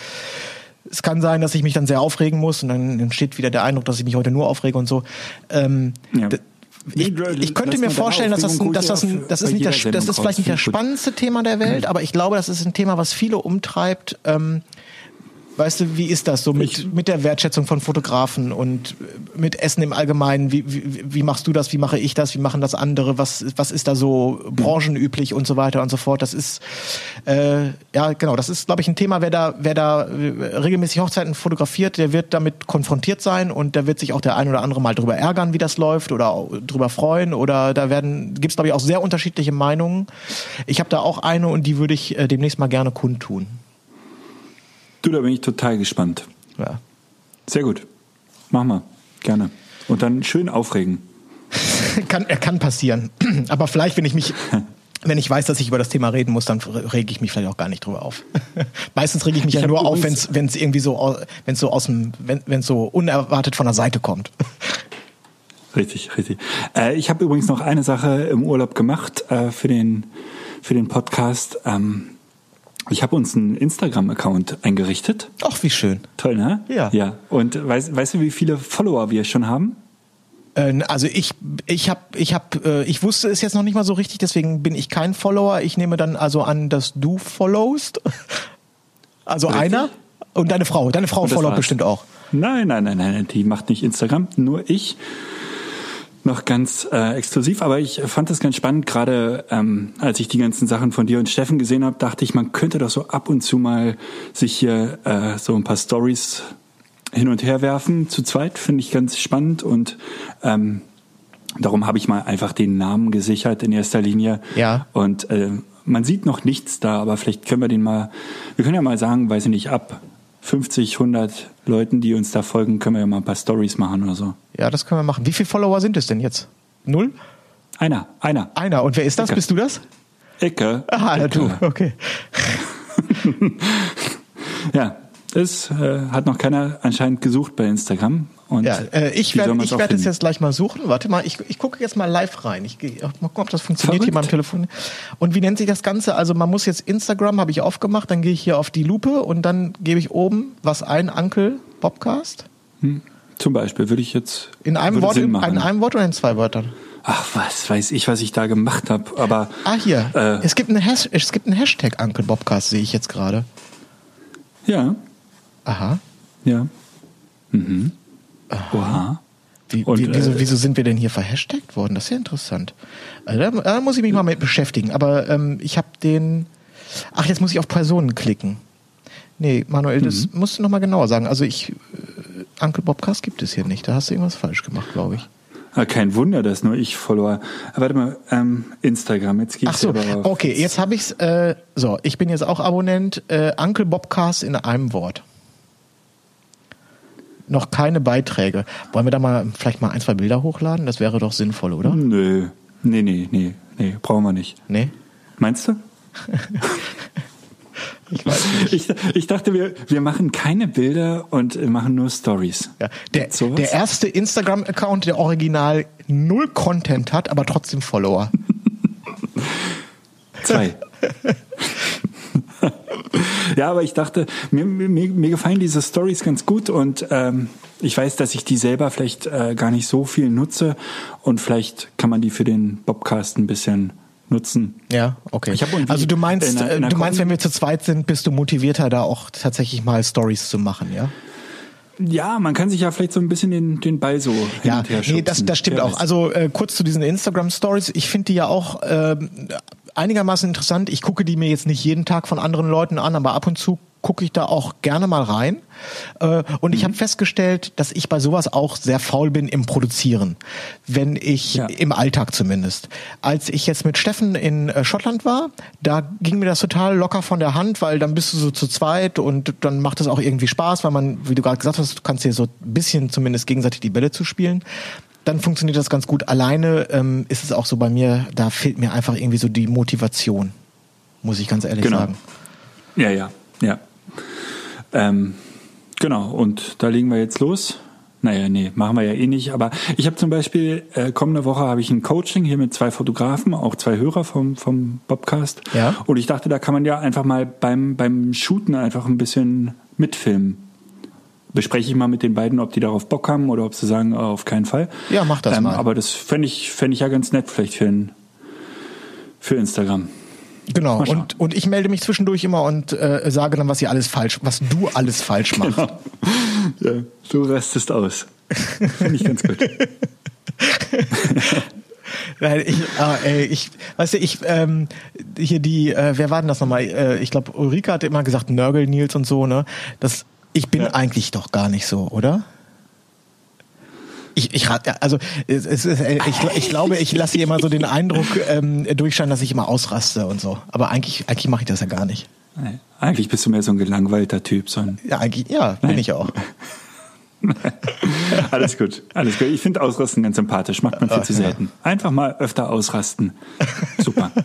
es kann sein, dass ich mich dann sehr aufregen muss und dann entsteht wieder der Eindruck, dass ich mich heute nur aufrege und so. Ähm,
Ja.
ich, ich könnte mir vorstellen, dass das,
Aufregung
dass das, ein, das ist nicht das, das ist vielleicht nicht das spannendste Thema der Welt, aber ich glaube, das ist ein Thema, was viele umtreibt. Ähm, Weißt du, wie ist das so mit, mit der Wertschätzung von Fotografen und äh, mit Essen im Allgemeinen? Wie, wie, wie machst du das? Wie mache ich das? Wie machen das andere? Was, was ist da so branchenüblich und so weiter und so fort? Das ist, äh, ja, genau, das ist, glaube ich, ein Thema. Wer da, wer da äh, regelmäßig Hochzeiten fotografiert, der wird damit konfrontiert sein und der wird sich auch der ein oder andere mal drüber ärgern, wie das läuft oder drüber freuen oder da werden, gibt's glaube ich, auch sehr unterschiedliche Meinungen. Ich habe da auch eine und die würde ich äh, demnächst mal gerne kundtun.
Du, da bin ich total gespannt.
Ja.
Sehr gut. Mach mal. Gerne. Und dann schön aufregen.
kann, er kann passieren. Aber vielleicht, wenn ich mich, wenn ich weiß, dass ich über das Thema reden muss, dann rege ich mich vielleicht auch gar nicht drüber auf. Meistens rege ich mich
Ich
ja nur auf, wenn es wenn es irgendwie so, wenn es so aus dem, wenn wenn es so unerwartet von der Seite kommt.
Richtig, richtig. Äh, ich habe übrigens noch eine Sache im Urlaub gemacht äh, für den für den Podcast. Ähm, ich habe uns einen Instagram-Account eingerichtet.
Ach, wie schön.
Toll, ne?
Ja.
Ja. Und weißt, weißt du, wie viele Follower wir schon haben?
Äh, also ich ich habe ich habe äh, ich wusste es jetzt noch nicht mal so richtig, deswegen bin ich kein Follower. Ich nehme dann also an, dass du followst. Also
Richtig.
einer und deine Frau. Deine Frau followt bestimmt auch.
Nein, nein, nein, nein, die macht nicht Instagram, nur ich. Noch ganz äh, exklusiv, aber ich fand das ganz spannend, gerade ähm, als ich die ganzen Sachen von dir und Steffen gesehen habe, dachte ich, man könnte doch so ab und zu mal sich hier äh, so ein paar Stories hin und her werfen. Zu zweit finde ich ganz spannend und ähm, darum habe ich mal einfach den Namen gesichert in erster Linie.
Ja.
Und äh, man sieht noch nichts da, aber vielleicht können wir den mal, wir können ja mal sagen, weiß ich nicht, ab 50, 100 Leuten, die uns da folgen, können wir ja mal ein paar Stories machen oder so.
Ja, das können wir machen. Wie viele Follower sind es denn jetzt? Null?
Einer, einer.
Einer. Und wer ist das?
Ecke.
Bist du das?
Ecke.
Ah,
Ecke.
du. Okay.
Ja, das äh, hat noch keiner anscheinend gesucht bei Instagram. Und
Ja, äh, ich werde ich werd es jetzt gleich mal suchen. Warte mal, ich, ich gucke jetzt mal live rein. Ich mal gucken, ob das funktioniert hier
Verrückt.
beim Telefon. Und wie nennt sich das Ganze? Also man muss jetzt Instagram, habe ich aufgemacht, dann gehe ich hier auf die Lupe und dann gebe ich oben was ein, Ankel Bobcast.
Zum Beispiel würde ich jetzt
In einem Wort, in, in einem Wort oder in zwei Wörtern?
Ach, was weiß ich, was ich da gemacht habe. Aber
Ah, hier.
Äh.
es, gibt eine Has es gibt einen Hashtag Ankel Bobcast, sehe ich jetzt gerade.
ja,
Aha.
ja. Mhm. Oha.
Wie,
Und,
wie, wieso,
äh,
wieso sind wir denn hier verhashtagt worden? Das ist ja interessant. Also da, da muss ich mich mal mit beschäftigen. Aber ähm, ich habe den. Ach, jetzt muss ich auf Personen klicken. Nee, Manuel, das
Mhm.
musst du noch mal genauer sagen. Also ich, äh, Uncle Bobcast gibt es hier nicht. Da hast du irgendwas falsch gemacht, glaube ich.
Ah, kein Wunder, dass nur ich Follower. Ah, Warte mal, ähm, Instagram, jetzt gehe ich
Ach so, okay, jetzt habe ich's. Äh, so, ich bin jetzt auch Abonnent. Äh, Uncle Bobcast in einem Wort. Noch keine Beiträge. Wollen wir da mal vielleicht mal ein, zwei Bilder hochladen? Das wäre doch sinnvoll, oder?
Nö, nee, nee, nee, nee, brauchen wir nicht.
Nee?
Meinst du?
Ich.
Ich, ich dachte, wir, wir machen keine Bilder und machen nur Stories.
Ja, der, der erste Instagram-Account, der original null Content hat, aber trotzdem Follower.
Zwei. ja, aber ich dachte, mir, mir, mir gefallen diese Stories ganz gut und ähm, ich weiß, dass ich die selber vielleicht äh, gar nicht so viel nutze und vielleicht kann man die für den Bobcast ein bisschen nutzen.
Ja, okay. Also du meinst,
in einer-
äh,
in einer
du meinst, wenn wir zu zweit sind, bist du motivierter, da auch tatsächlich mal Stories zu machen, ja?
Ja, man kann sich ja vielleicht so ein bisschen den, den Ball so hin
Ja,
und her
nee, das,
schubsen.
das stimmt auch. Also äh, kurz zu diesen Instagram Stories. Ich finde die ja auch ähm, einigermaßen interessant. Ich gucke die mir jetzt nicht jeden Tag von anderen Leuten an, aber ab und zu gucke ich da auch gerne mal rein. Äh, und
Mhm.
ich habe festgestellt, dass ich bei sowas auch sehr faul bin im Produzieren. Wenn ich,
Ja.
im Alltag zumindest. Als ich jetzt mit Steffen in äh, Schottland war, da ging mir das total locker von der Hand, weil dann bist du so zu zweit und dann macht es auch irgendwie Spaß, weil man, wie du gerade gesagt hast, du kannst dir so ein bisschen zumindest gegenseitig die Bälle zu spielen. Dann funktioniert das ganz gut. Alleine ähm, ist es auch so bei mir, da fehlt mir einfach irgendwie so die Motivation, muss ich ganz ehrlich
Genau.
sagen.
Ja, ja, ja. Ähm, genau, und da legen wir jetzt los. Naja, nee, machen wir ja eh nicht. Aber ich habe zum Beispiel, äh, kommende Woche habe ich ein Coaching hier mit zwei Fotografen, auch zwei Hörer vom, vom Bobcast.
Ja.
Und ich dachte, da kann man ja einfach mal beim, beim Shooten einfach ein bisschen mitfilmen. Bespreche ich mal mit den beiden, ob die darauf Bock haben oder ob sie sagen, oh, auf keinen Fall.
Ja, mach das
ähm,
mal.
Aber das fände ich, fänd ich ja ganz nett vielleicht für, ein, für Instagram.
Genau. Und, und ich melde mich zwischendurch immer und äh, sage dann, was ihr alles falsch, was du alles falsch machst.
Ja, du rastest aus. Finde ich ganz gut.
Nein, ich, ah, ey, ich, weißt du, ich, ähm, hier die, äh, wer war denn das nochmal? Äh, ich glaube, Ulrike hat immer gesagt, Nörgel Nils und so, ne? Das, ich bin
Ja.
eigentlich doch gar nicht so, oder? Ich, ich also es, es, äh, ich, ich glaube, ich lasse hier immer so den Eindruck ähm, durchscheinen, dass ich immer ausraste und so. Aber eigentlich, eigentlich mache ich das ja gar nicht.
Nee, eigentlich bist du mehr so ein gelangweilter Typ. So ein
Ja, eigentlich, ja, bin
Nein.
ich auch.
alles gut, alles gut. Ich finde Ausrasten ganz sympathisch. Macht man viel zu selten. Einfach mal öfter ausrasten. Super.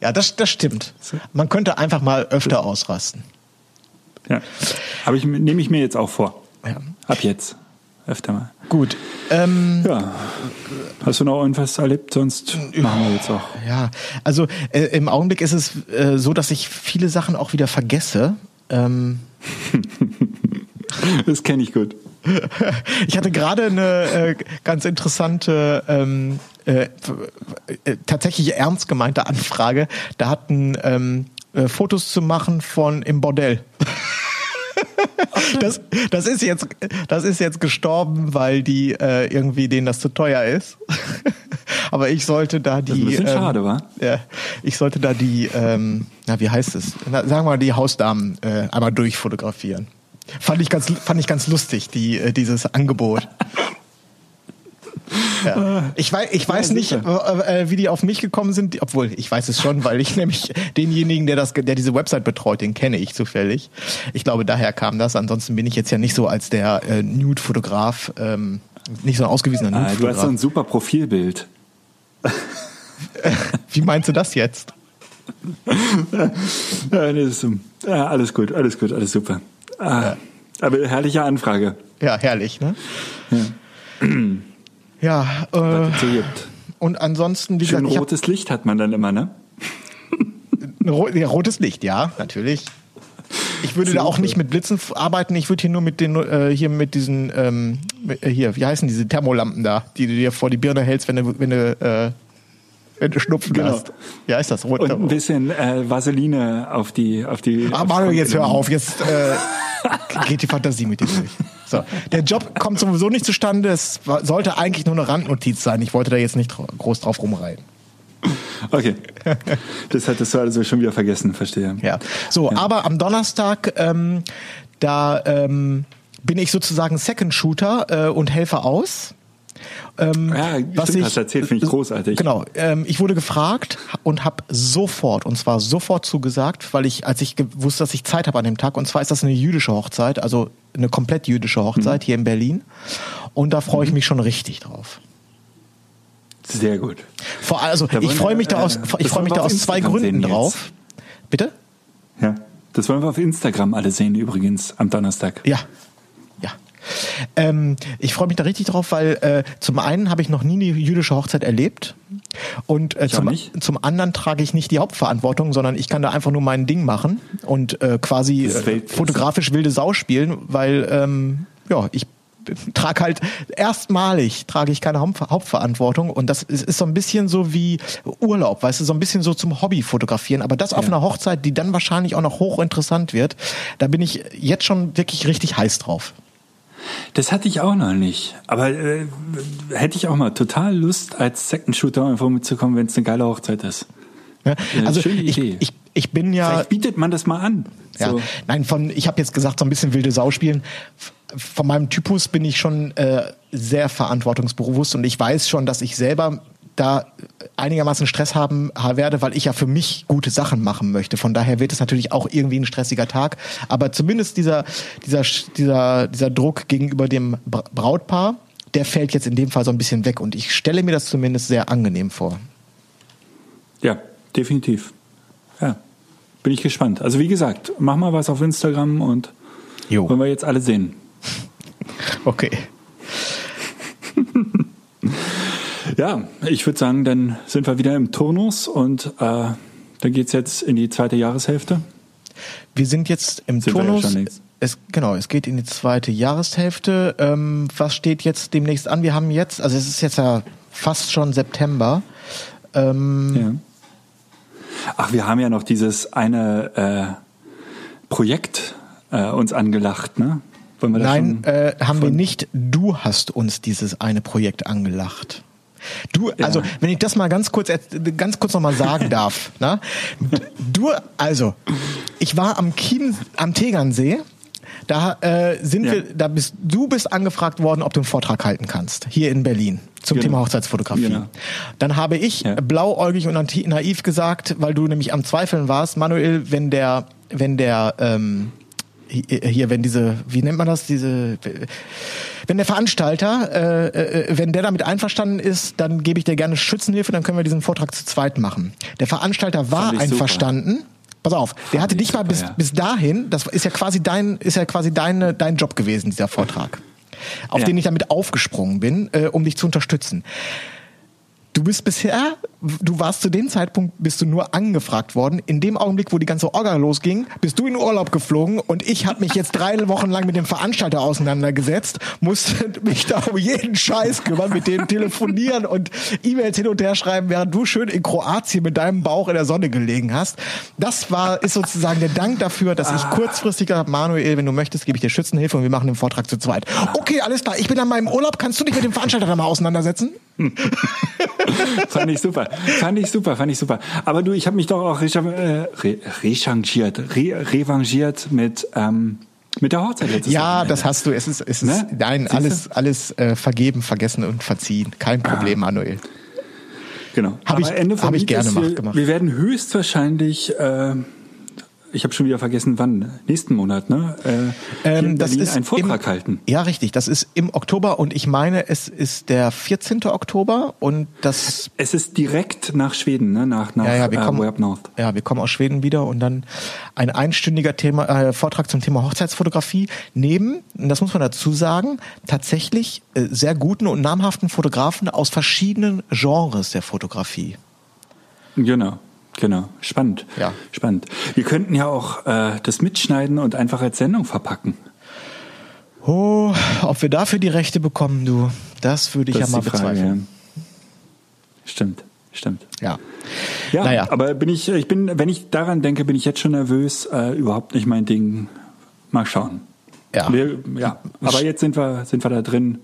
Ja, das, das stimmt. Man könnte einfach mal öfter ausrasten.
Ja. Aber ich nehme ich mir jetzt auch vor.
Ja.
Ab jetzt. Öfter mal.
Gut. Ähm,
Ja. Hast du noch irgendwas erlebt? Sonst machen wir jetzt auch.
Ja, also äh, im Augenblick ist es äh, so, dass ich viele Sachen auch wieder vergesse. Ähm,
Das kenne ich gut.
Ich hatte gerade eine äh, ganz interessante, ähm, äh, äh, tatsächlich ernst gemeinte Anfrage. Da hatten ähm, äh, Fotos zu machen von im Bordell. Das, das ist jetzt, das ist jetzt gestorben, weil die äh, irgendwie denen das zu teuer ist. Aber ich sollte da die.
Das ist ein bisschen
ähm,
schade, wa?
Ja, ich sollte da die, ähm, na wie heißt es? Na, sagen wir mal die Hausdamen äh, einmal durchfotografieren. Fand ich ganz, fand ich ganz lustig, die, äh, dieses Angebot. Ja. Ich weiß, ich weiß
Ja,
nicht, äh, äh, wie die auf mich gekommen sind, obwohl ich weiß es schon, weil ich nämlich denjenigen, der das, der diese Website betreut, den kenne ich zufällig. Ich glaube, daher kam das. Ansonsten bin ich jetzt ja nicht so als der äh, Nude-Fotograf, ähm, nicht so ein ausgewiesener
Ah, du hast so
Nude-Fotograf.
ein super Profilbild.
Wie meinst du das jetzt?
Ja, nee, das ist, ja, alles gut, alles gut, alles super. Ah, Aber herrliche Anfrage.
Ja, herrlich, ne? Ja,
was
äh, und ansonsten, wie
Schön
gesagt, ich hab
rotes Licht hat man dann immer, ne?
ja, rotes Licht, ja, natürlich. Ich würde da auch
Super.
nicht mit Blitzen arbeiten, ich würde hier nur mit den äh, hier mit diesen ähm, äh, hier, wie heißen diese Thermolampen da, die du dir vor die Birne hältst, wenn du wenn du äh, wenn du Schnupfen
Genau.
hast. Wie heißt das? Rot
Und ein bisschen äh, Vaseline auf die auf die.
Ah,
die
jetzt hör auf, jetzt äh, geht die Fantasie mit dir durch. So, der Job kommt sowieso nicht zustande. Es sollte eigentlich nur eine Randnotiz sein. Ich wollte da jetzt nicht groß drauf rumreiten.
Okay. Das hattest du also schon wieder vergessen, verstehe.
Ja. So, aber am Donnerstag, ähm, da ähm, bin ich sozusagen Second Shooter äh, und helfe aus. Ähm,
Ja, stimmt, hast du erzählt, finde ich großartig.
Genau. Ähm, ich wurde gefragt und habe sofort, und zwar sofort zugesagt, weil ich, als ich wusste, dass ich Zeit habe an dem Tag, und zwar ist das eine jüdische Hochzeit, also eine komplett jüdische Hochzeit
Mhm.
hier in Berlin. Und da freue ich mich schon richtig drauf.
Sehr gut.
Vor, also
Da
ich freue mich da aus,
äh,
ich freue mich da aus zwei Gründen drauf. Bitte?
Ja. Das wollen wir auf Instagram alle sehen übrigens am Donnerstag.
Ja. Ähm, ich freue mich da richtig drauf, weil äh, zum einen habe ich noch nie eine jüdische Hochzeit erlebt und äh, zum, zum anderen trage ich nicht die Hauptverantwortung, sondern ich kann da einfach nur mein Ding machen und äh, quasi äh, fotografisch wilde Sau spielen, weil ähm, ja ich trage halt erstmalig trage ich keine Hauptver- Hauptverantwortung und das ist, ist so ein bisschen so wie Urlaub, weißt du, so ein bisschen so zum Hobby fotografieren, aber das auf
Ja.
einer Hochzeit, die dann wahrscheinlich auch noch hochinteressant wird, da bin ich jetzt schon wirklich richtig heiß drauf.
Das hatte ich auch noch nicht. Aber äh, hätte ich auch mal total Lust, als Second Shooter irgendwo mitzukommen, wenn es eine geile Hochzeit ist.
Ja, also
schöne
ich,
Idee.
ich, ich bin ja,
Vielleicht bietet man das mal an.
ja
So.
nein, von ich habe jetzt gesagt, so ein bisschen wilde Sau spielen. Von meinem Typus bin ich schon äh, sehr verantwortungsbewusst und ich weiß schon, dass ich selber da einigermaßen Stress haben ha- werde, weil ich ja für mich gute Sachen machen möchte. Von daher wird es natürlich auch irgendwie ein stressiger Tag. Aber zumindest dieser, dieser, dieser, dieser Druck gegenüber dem Bra- Brautpaar, der fällt jetzt in dem Fall so ein bisschen weg. Und ich stelle mir das zumindest sehr angenehm vor.
Ja, definitiv. Ja, bin ich gespannt. Also wie gesagt, mach mal was auf Instagram und
Jo.
wollen wir jetzt alle sehen.
Okay.
Ja, ich würde sagen, dann sind wir wieder im Turnus und äh, dann geht's jetzt in die zweite Jahreshälfte.
Wir sind jetzt im
Sind ja
Turnus.
längst.
es, genau, es geht in die zweite Jahreshälfte. Ähm, was steht jetzt demnächst an? Wir haben jetzt, also es ist jetzt ja fast schon September. Ähm,
Ja. Ach, wir haben ja noch dieses eine äh, Projekt äh, uns angelacht, ne? Wir
Nein, äh, haben wir nicht. Du hast uns dieses eine Projekt angelacht. Du,
Ja.
also, wenn ich das mal ganz kurz, ganz kurz nochmal sagen darf, ne? Du, also, ich war am Kien, am Tegernsee. Da äh, sind
Ja.
wir, da bist du bist angefragt worden, ob du einen Vortrag halten kannst hier in Berlin zum
Genau.
Thema Hochzeitsfotografie.
Genau.
Dann habe ich
Ja.
blauäugig und naiv gesagt, weil du nämlich am Zweifeln warst, Manuel, wenn der, wenn der ähm, hier, wenn diese, wie nennt man das, diese, wenn der Veranstalter, äh, äh, wenn der damit einverstanden ist, dann gebe ich dir gerne Schützenhilfe, dann können wir diesen Vortrag zu zweit machen. Der Veranstalter war
ich super.
einverstanden. Pass auf, der hatte
ich
dich mal bis,
ja.
bis dahin, das ist ja quasi dein, ist ja quasi deine, dein Job gewesen, dieser Vortrag. Auf
Ja.
den ich damit aufgesprungen bin, äh, um dich zu unterstützen. Du bist bisher, du warst zu dem Zeitpunkt, bist du nur angefragt worden. In dem Augenblick, wo die ganze Orga losging, bist du in Urlaub geflogen und ich habe mich jetzt drei Wochen lang mit dem Veranstalter auseinandergesetzt, musste mich da um jeden Scheiß kümmern, mit denen telefonieren und E-Mails hin und her schreiben, während du schön in Kroatien mit deinem Bauch in der Sonne gelegen hast. Das war, ist sozusagen der Dank dafür, dass ich kurzfristig gesagt habe, Manuel, wenn du möchtest, gebe ich dir Schützenhilfe und wir machen den Vortrag zu zweit. Okay, alles klar, ich bin an meinem Urlaub, kannst du dich mit dem Veranstalter da mal auseinandersetzen?
fand ich super. Fand ich super, fand ich super. Aber du, ich habe mich doch auch äh, rechangiert, re revanchiert mit ähm, mit der Hochzeit
letztes Ja, das hast du. Es ist, es ist ne? nein, alles, alles äh, vergeben, vergessen und verziehen. Kein Problem, ah. Manuel.
Genau.
Habe ich, Ende hab ich gerne
wir,
gemacht.
Wir werden höchstwahrscheinlich äh, ich habe schon wieder vergessen, wann. Nächsten Monat, ne?
Äh, ähm, das ist
einen Vortrag
im,
halten.
Ja, richtig. Das ist im Oktober und ich meine, es ist der 14. Oktober und das.
Es ist direkt nach Schweden, ne? Nach, nach
ja, ja, wir
äh,
kommen, North. Ja, wir kommen aus Schweden wieder und dann ein einstündiger Thema, äh, Vortrag zum Thema Hochzeitsfotografie neben, das muss man dazu sagen, tatsächlich äh, sehr guten und namhaften Fotografen aus verschiedenen Genres der Fotografie.
Genau. Genau, spannend.
Ja.
Spannend. Wir könnten ja auch äh, das mitschneiden und einfach als Sendung verpacken.
Oh, ob wir dafür die Rechte bekommen, du, das würde ich das ja mal bezweifeln. Ja.
Stimmt, stimmt.
Ja.
Ja, naja. aber bin ich, ich bin, wenn ich daran denke, bin ich jetzt schon nervös. Äh, überhaupt nicht mein Ding. Mal schauen.
Ja.
Wir, ja. Aber jetzt sind wir, sind wir da drin.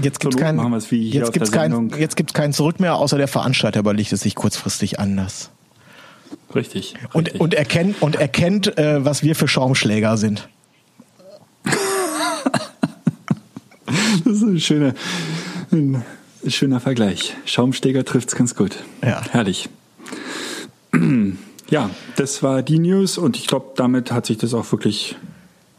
Jetzt gibt es kein, jetzt gibt's kein, jetzt gibt's keinen Zurück mehr, außer der Veranstalter überlegt es sich kurzfristig anders.
Richtig.
Und, und erkennt, und erkennt äh, was wir für Schaumschläger sind.
das ist ein schöner, ein schöner Vergleich. Schaumschläger trifft es ganz gut.
Ja.
Herrlich. Ja, das war die News und ich glaube, damit hat sich das auch wirklich.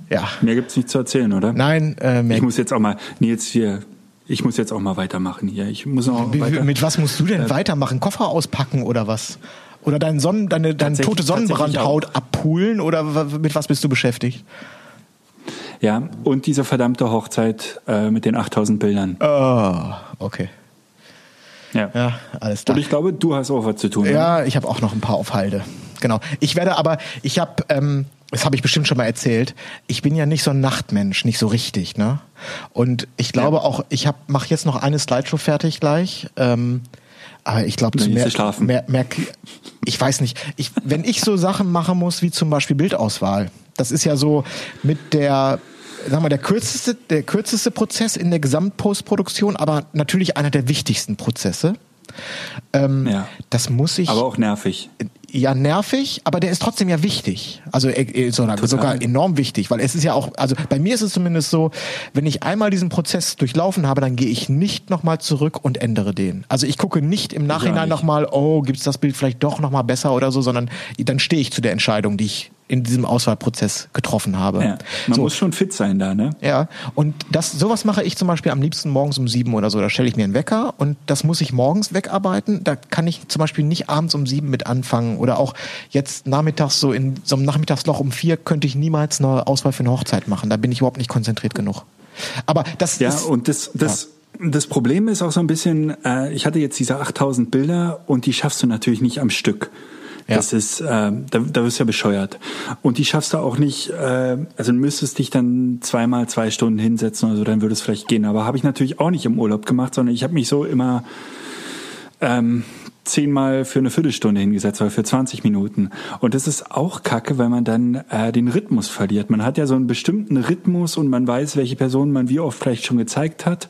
Ja.
Mehr gibt es nicht zu erzählen, oder?
Nein,
äh, mehr. Ich muss jetzt auch mal, Nils, hier, ich muss jetzt auch mal weitermachen hier. Ich muss auch weiter,
mit was musst du denn äh, weitermachen? Koffer auspacken oder was? Oder dein Sonnen, deine, deine tote Sonnenbrandhaut abpulen oder mit was bist du beschäftigt?
Ja, und diese verdammte Hochzeit äh, mit den 8000 Bildern.
Oh, okay.
Ja.
ja, alles klar.
Und ich glaube, du hast auch was zu tun.
Ja, ne? ich habe auch noch ein paar auf Halde. Genau. Ich werde aber, ich habe, ähm, das habe ich bestimmt schon mal erzählt. Ich bin ja nicht so ein Nachtmensch, nicht so richtig, ne? Und ich glaube ja. auch, ich mache jetzt noch eine Slideshow fertig gleich. Ähm, aber ich glaube, zu mehr, mehr, mehr, ich weiß nicht. Ich, wenn ich so Sachen machen muss, wie zum Beispiel Bildauswahl, das ist ja so mit der, sag mal, der kürzeste, der kürzeste Prozess in der Gesamtpostproduktion, aber natürlich einer der wichtigsten Prozesse. Ähm, ja. Das muss ich.
Aber auch nervig
ja nervig, aber der ist trotzdem ja wichtig. Also äh, äh sogar, sogar enorm wichtig, weil es ist ja auch, also bei mir ist es zumindest so, wenn ich einmal diesen Prozess durchlaufen habe, dann gehe ich nicht nochmal zurück und ändere den. Also ich gucke nicht im Nachhinein nochmal, oh, gibt's das Bild vielleicht doch nochmal besser oder so, sondern dann stehe ich zu der Entscheidung, die ich in diesem Auswahlprozess getroffen habe. Ja,
man so. muss schon fit sein da, ne?
Ja, und das sowas mache ich zum Beispiel am liebsten morgens um sieben oder so. Da stelle ich mir einen Wecker und das muss ich morgens wegarbeiten. Da kann ich zum Beispiel nicht abends um sieben mit anfangen oder auch jetzt nachmittags so in so einem Nachmittagsloch um vier könnte ich niemals eine Auswahl für eine Hochzeit machen. Da bin ich überhaupt nicht konzentriert genug. Aber das
ja
ist,
und das das ja. Das Problem ist auch so ein bisschen, äh, ich hatte jetzt diese 8000 Bilder und die schaffst du natürlich nicht am Stück. Ja. Das ist, äh, da, da wirst du ja bescheuert. Und die schaffst du auch nicht, äh, also müsstest dich dann zweimal zwei Stunden hinsetzen oder so, dann würde es vielleicht gehen. Aber habe ich natürlich auch nicht im Urlaub gemacht, sondern ich habe mich so immer ähm, zehnmal für eine Viertelstunde hingesetzt oder für 20 Minuten. Und das ist auch kacke, weil man dann äh, den Rhythmus verliert. Man hat ja so einen bestimmten Rhythmus und man weiß, welche Personen man wie oft vielleicht schon gezeigt hat.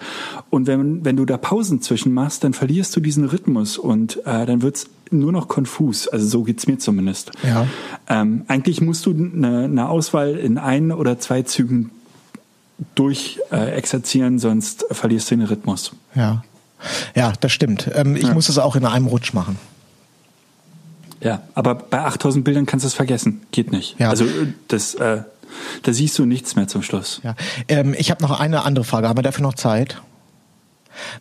Und wenn, wenn du da Pausen zwischen machst, dann verlierst du diesen Rhythmus und äh, dann wird's nur noch konfus. Also so geht's mir zumindest.
Ja.
Ähm, eigentlich musst du eine, eine Auswahl in ein oder zwei Zügen durch äh, exerzieren, sonst verlierst du den Rhythmus.
Ja. Ja, das stimmt. Ähm, ich ja. muss es auch in einem Rutsch machen.
Ja, aber bei 8000 Bildern kannst du es vergessen. Geht nicht.
Ja.
Also das, äh, da siehst du nichts mehr zum Schluss.
Ja. Ähm, ich habe noch eine andere Frage. Haben wir dafür noch Zeit?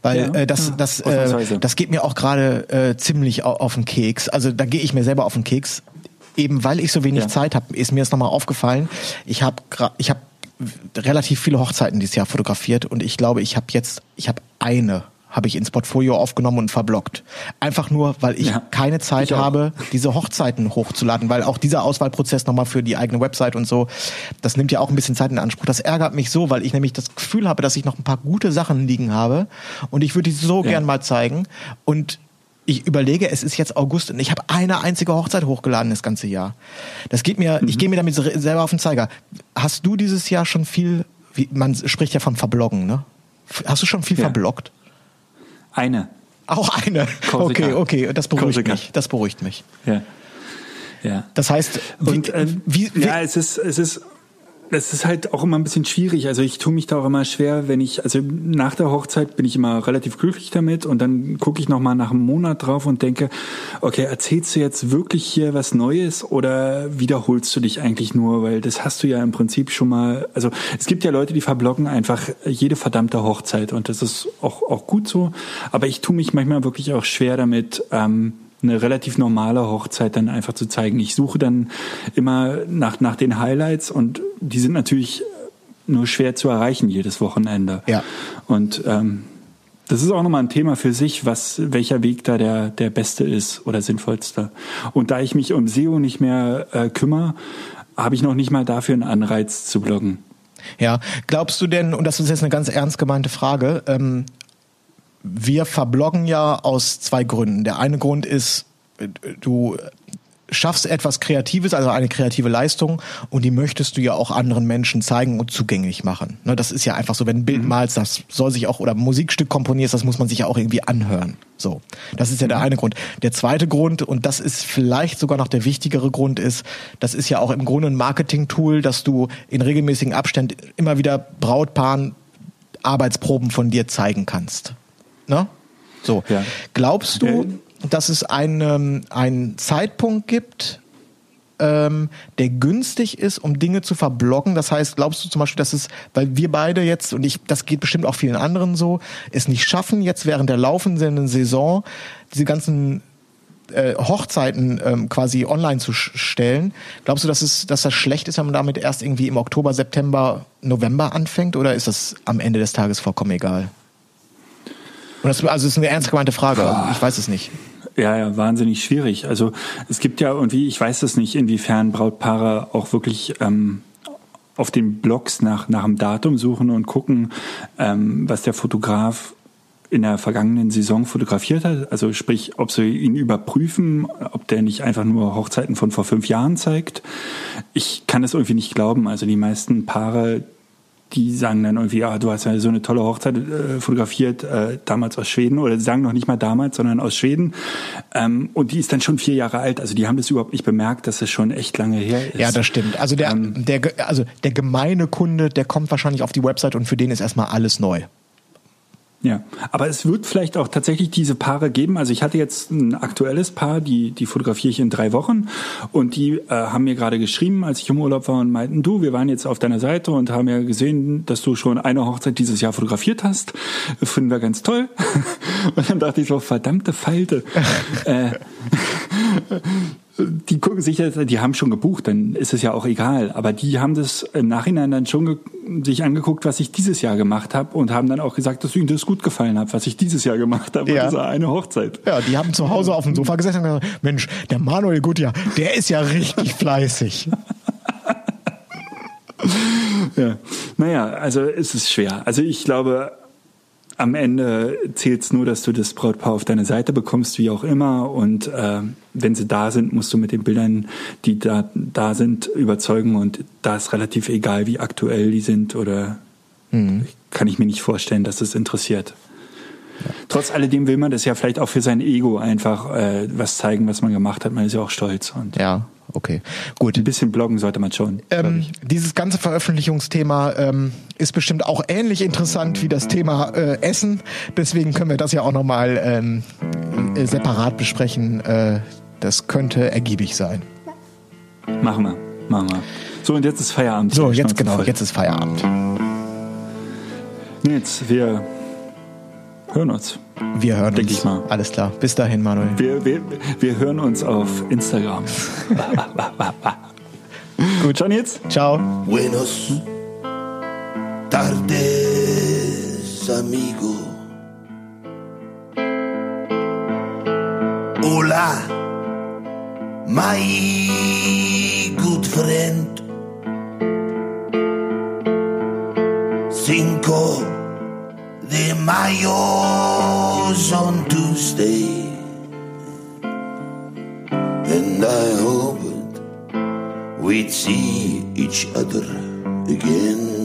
Weil ja, äh, das, ja, das, äh, das geht mir auch gerade äh, ziemlich auf den Keks. Also da gehe ich mir selber auf den Keks. Eben weil ich so wenig ja. Zeit habe, ist mir das nochmal aufgefallen. Ich habe ich hab relativ viele Hochzeiten dieses Jahr fotografiert und ich glaube, ich habe jetzt, ich habe eine habe ich ins Portfolio aufgenommen und verblockt. Einfach nur, weil ich
Ja,
keine Zeit
ich
habe, diese Hochzeiten hochzuladen, weil auch dieser Auswahlprozess nochmal für die eigene Website und so, das nimmt ja auch ein bisschen Zeit in Anspruch. Das ärgert mich so, weil ich nämlich das Gefühl habe, dass ich noch ein paar gute Sachen liegen habe und ich würde die so
Ja.
gern mal zeigen und ich überlege, es ist jetzt August und ich habe eine einzige Hochzeit hochgeladen das ganze Jahr. Das geht mir,
Mhm.
ich gehe mir damit se- selber auf den Zeiger. Hast du dieses Jahr schon viel, wie, man spricht ja von Verbloggen, ne? Hast du schon viel
Ja.
verbloggt?
Eine.
Auch eine.
Korsika.
Okay, okay, das beruhigt
Korsika.
mich. Das beruhigt mich.
Ja. Ja.
Das heißt, wie,
Und ähm,
wie, wie,
ja, es ist, es ist, es ist halt auch immer ein bisschen schwierig. Also ich tue mich da auch immer schwer, wenn ich, also nach der Hochzeit bin ich immer relativ glücklich damit und dann gucke ich nochmal nach einem Monat drauf und denke, okay, erzählst du jetzt wirklich hier was Neues oder wiederholst du dich eigentlich nur, weil das hast du ja im Prinzip schon mal, also es gibt ja Leute, die verbloggen einfach jede verdammte Hochzeit und das ist auch, auch gut so, aber ich tue mich manchmal wirklich auch schwer damit, ähm, eine relativ normale Hochzeit dann einfach zu zeigen. Ich suche dann immer nach, nach den Highlights und die sind natürlich nur schwer zu erreichen jedes Wochenende.
Ja.
Und ähm, das ist auch nochmal ein Thema für sich, was, welcher Weg da der, der beste ist oder sinnvollste. Und da ich mich um SEO nicht mehr äh, kümmere, habe ich noch nicht mal dafür einen Anreiz zu bloggen.
ja, glaubst du denn, und das ist jetzt eine ganz ernst gemeinte Frage, ähm, wir verbloggen ja aus zwei Gründen. Der eine Grund ist, du schaffst etwas Kreatives, also eine kreative Leistung, und die möchtest du ja auch anderen Menschen zeigen und zugänglich machen. Ne, das ist ja einfach so, wenn ein Bild malst, das soll sich auch, oder ein Musikstück komponierst, das muss man sich ja auch irgendwie anhören. So. Das ist ja der eine Grund. Der zweite Grund, und das ist vielleicht sogar noch der wichtigere Grund, ist, das ist ja auch im Grunde ein Marketing-Tool, dass du in regelmäßigen Abständen immer wieder Brautpaaren Arbeitsproben von dir zeigen kannst. Ne? So.
Ja.
Glaubst du, dass es einen, einen Zeitpunkt gibt, ähm, der günstig ist, um Dinge zu verbloggen? Das heißt, glaubst du zum Beispiel, dass es, weil wir beide jetzt, und ich, das geht bestimmt auch vielen anderen so, es nicht schaffen, jetzt während der laufenden Saison diese ganzen äh, Hochzeiten ähm, quasi online zu stellen. Glaubst du, dass es, dass das schlecht ist, wenn man damit erst irgendwie im Oktober, September, November anfängt, oder ist das am Ende des Tages vollkommen egal? Das, also das ist eine ernst gemeinte Frage. Also ich weiß es nicht.
Ja, ja, wahnsinnig schwierig. Also es gibt ja irgendwie, ich weiß das nicht, inwiefern Brautpaare auch wirklich ähm, auf den Blogs nach, nach dem Datum suchen und gucken, ähm, was der Fotograf in der vergangenen Saison fotografiert hat. Also sprich, ob sie ihn überprüfen, ob der nicht einfach nur Hochzeiten von vor fünf Jahren zeigt. Ich kann das irgendwie nicht glauben. Also die meisten Paare, die sagen dann irgendwie, ah, du hast ja so eine tolle Hochzeit äh, fotografiert, äh, damals aus Schweden, oder sagen noch nicht mal damals, sondern aus Schweden. Ähm, und die ist dann schon vier Jahre alt. Also die haben das überhaupt nicht bemerkt, dass das schon echt lange her ist.
Ja, das stimmt. Also der,
Ähm,
der, also der gemeine Kunde, der kommt wahrscheinlich auf die Website und für den ist erstmal alles neu.
Ja, aber es wird vielleicht auch tatsächlich diese Paare geben. Also ich hatte jetzt ein aktuelles Paar, die, die fotografiere ich in drei Wochen und die äh, haben mir gerade geschrieben, als ich im Urlaub war und meinten, du, wir waren jetzt auf deiner Seite und haben ja gesehen, dass du schon eine Hochzeit dieses Jahr fotografiert hast. Finden wir ganz toll. Und dann dachte ich so, verdammte Falte. äh, die gucken sich jetzt, die haben schon gebucht, dann ist es ja auch egal. Aber die haben das im Nachhinein dann schon sich angeguckt, was ich dieses Jahr gemacht habe und haben dann auch gesagt, dass ihnen das gut gefallen hat, was ich dieses Jahr gemacht habe.
Ja.
War eine Hochzeit.
Ja, die haben zu Hause auf dem Sofa gesessen und gesagt, Mensch, der Manuel Gutjahr, der ist ja richtig fleißig.
Ja. Naja, also es ist schwer. Also ich glaube, am Ende zählt es nur, dass du das Brautpaar auf deine Seite bekommst, wie auch immer. Und äh, wenn sie da sind, musst du mit den Bildern, die da, da sind, überzeugen. Und da ist relativ egal, wie aktuell die sind oder kann ich mir nicht vorstellen, dass es interessiert. Trotz alledem will man das ja vielleicht auch für sein Ego einfach äh, was zeigen, was man gemacht hat. Man ist ja auch stolz. Und
Ja, okay. Gut.
ein bisschen bloggen sollte man schon.
Ähm, dieses ganze Veröffentlichungsthema ähm, ist bestimmt auch ähnlich interessant wie das Thema äh, Essen. Deswegen können wir das ja auch nochmal ähm, äh, separat besprechen. Äh, das könnte ergiebig sein.
Machen wir, machen wir. So, und jetzt ist Feierabend.
So, jetzt genau,
voll.
jetzt ist Feierabend.
Nils, wir hören uns.
Wir hören
Denk
uns.
Ich mal.
Alles klar. Bis dahin, Manuel.
Wir, wir, wir hören uns auf Instagram. Gut, schon jetzt.
Ciao.
Buenos tardes, amigo. Hola, my good friend. De Mayo's on Tuesday, and I hoped we'd see each other again.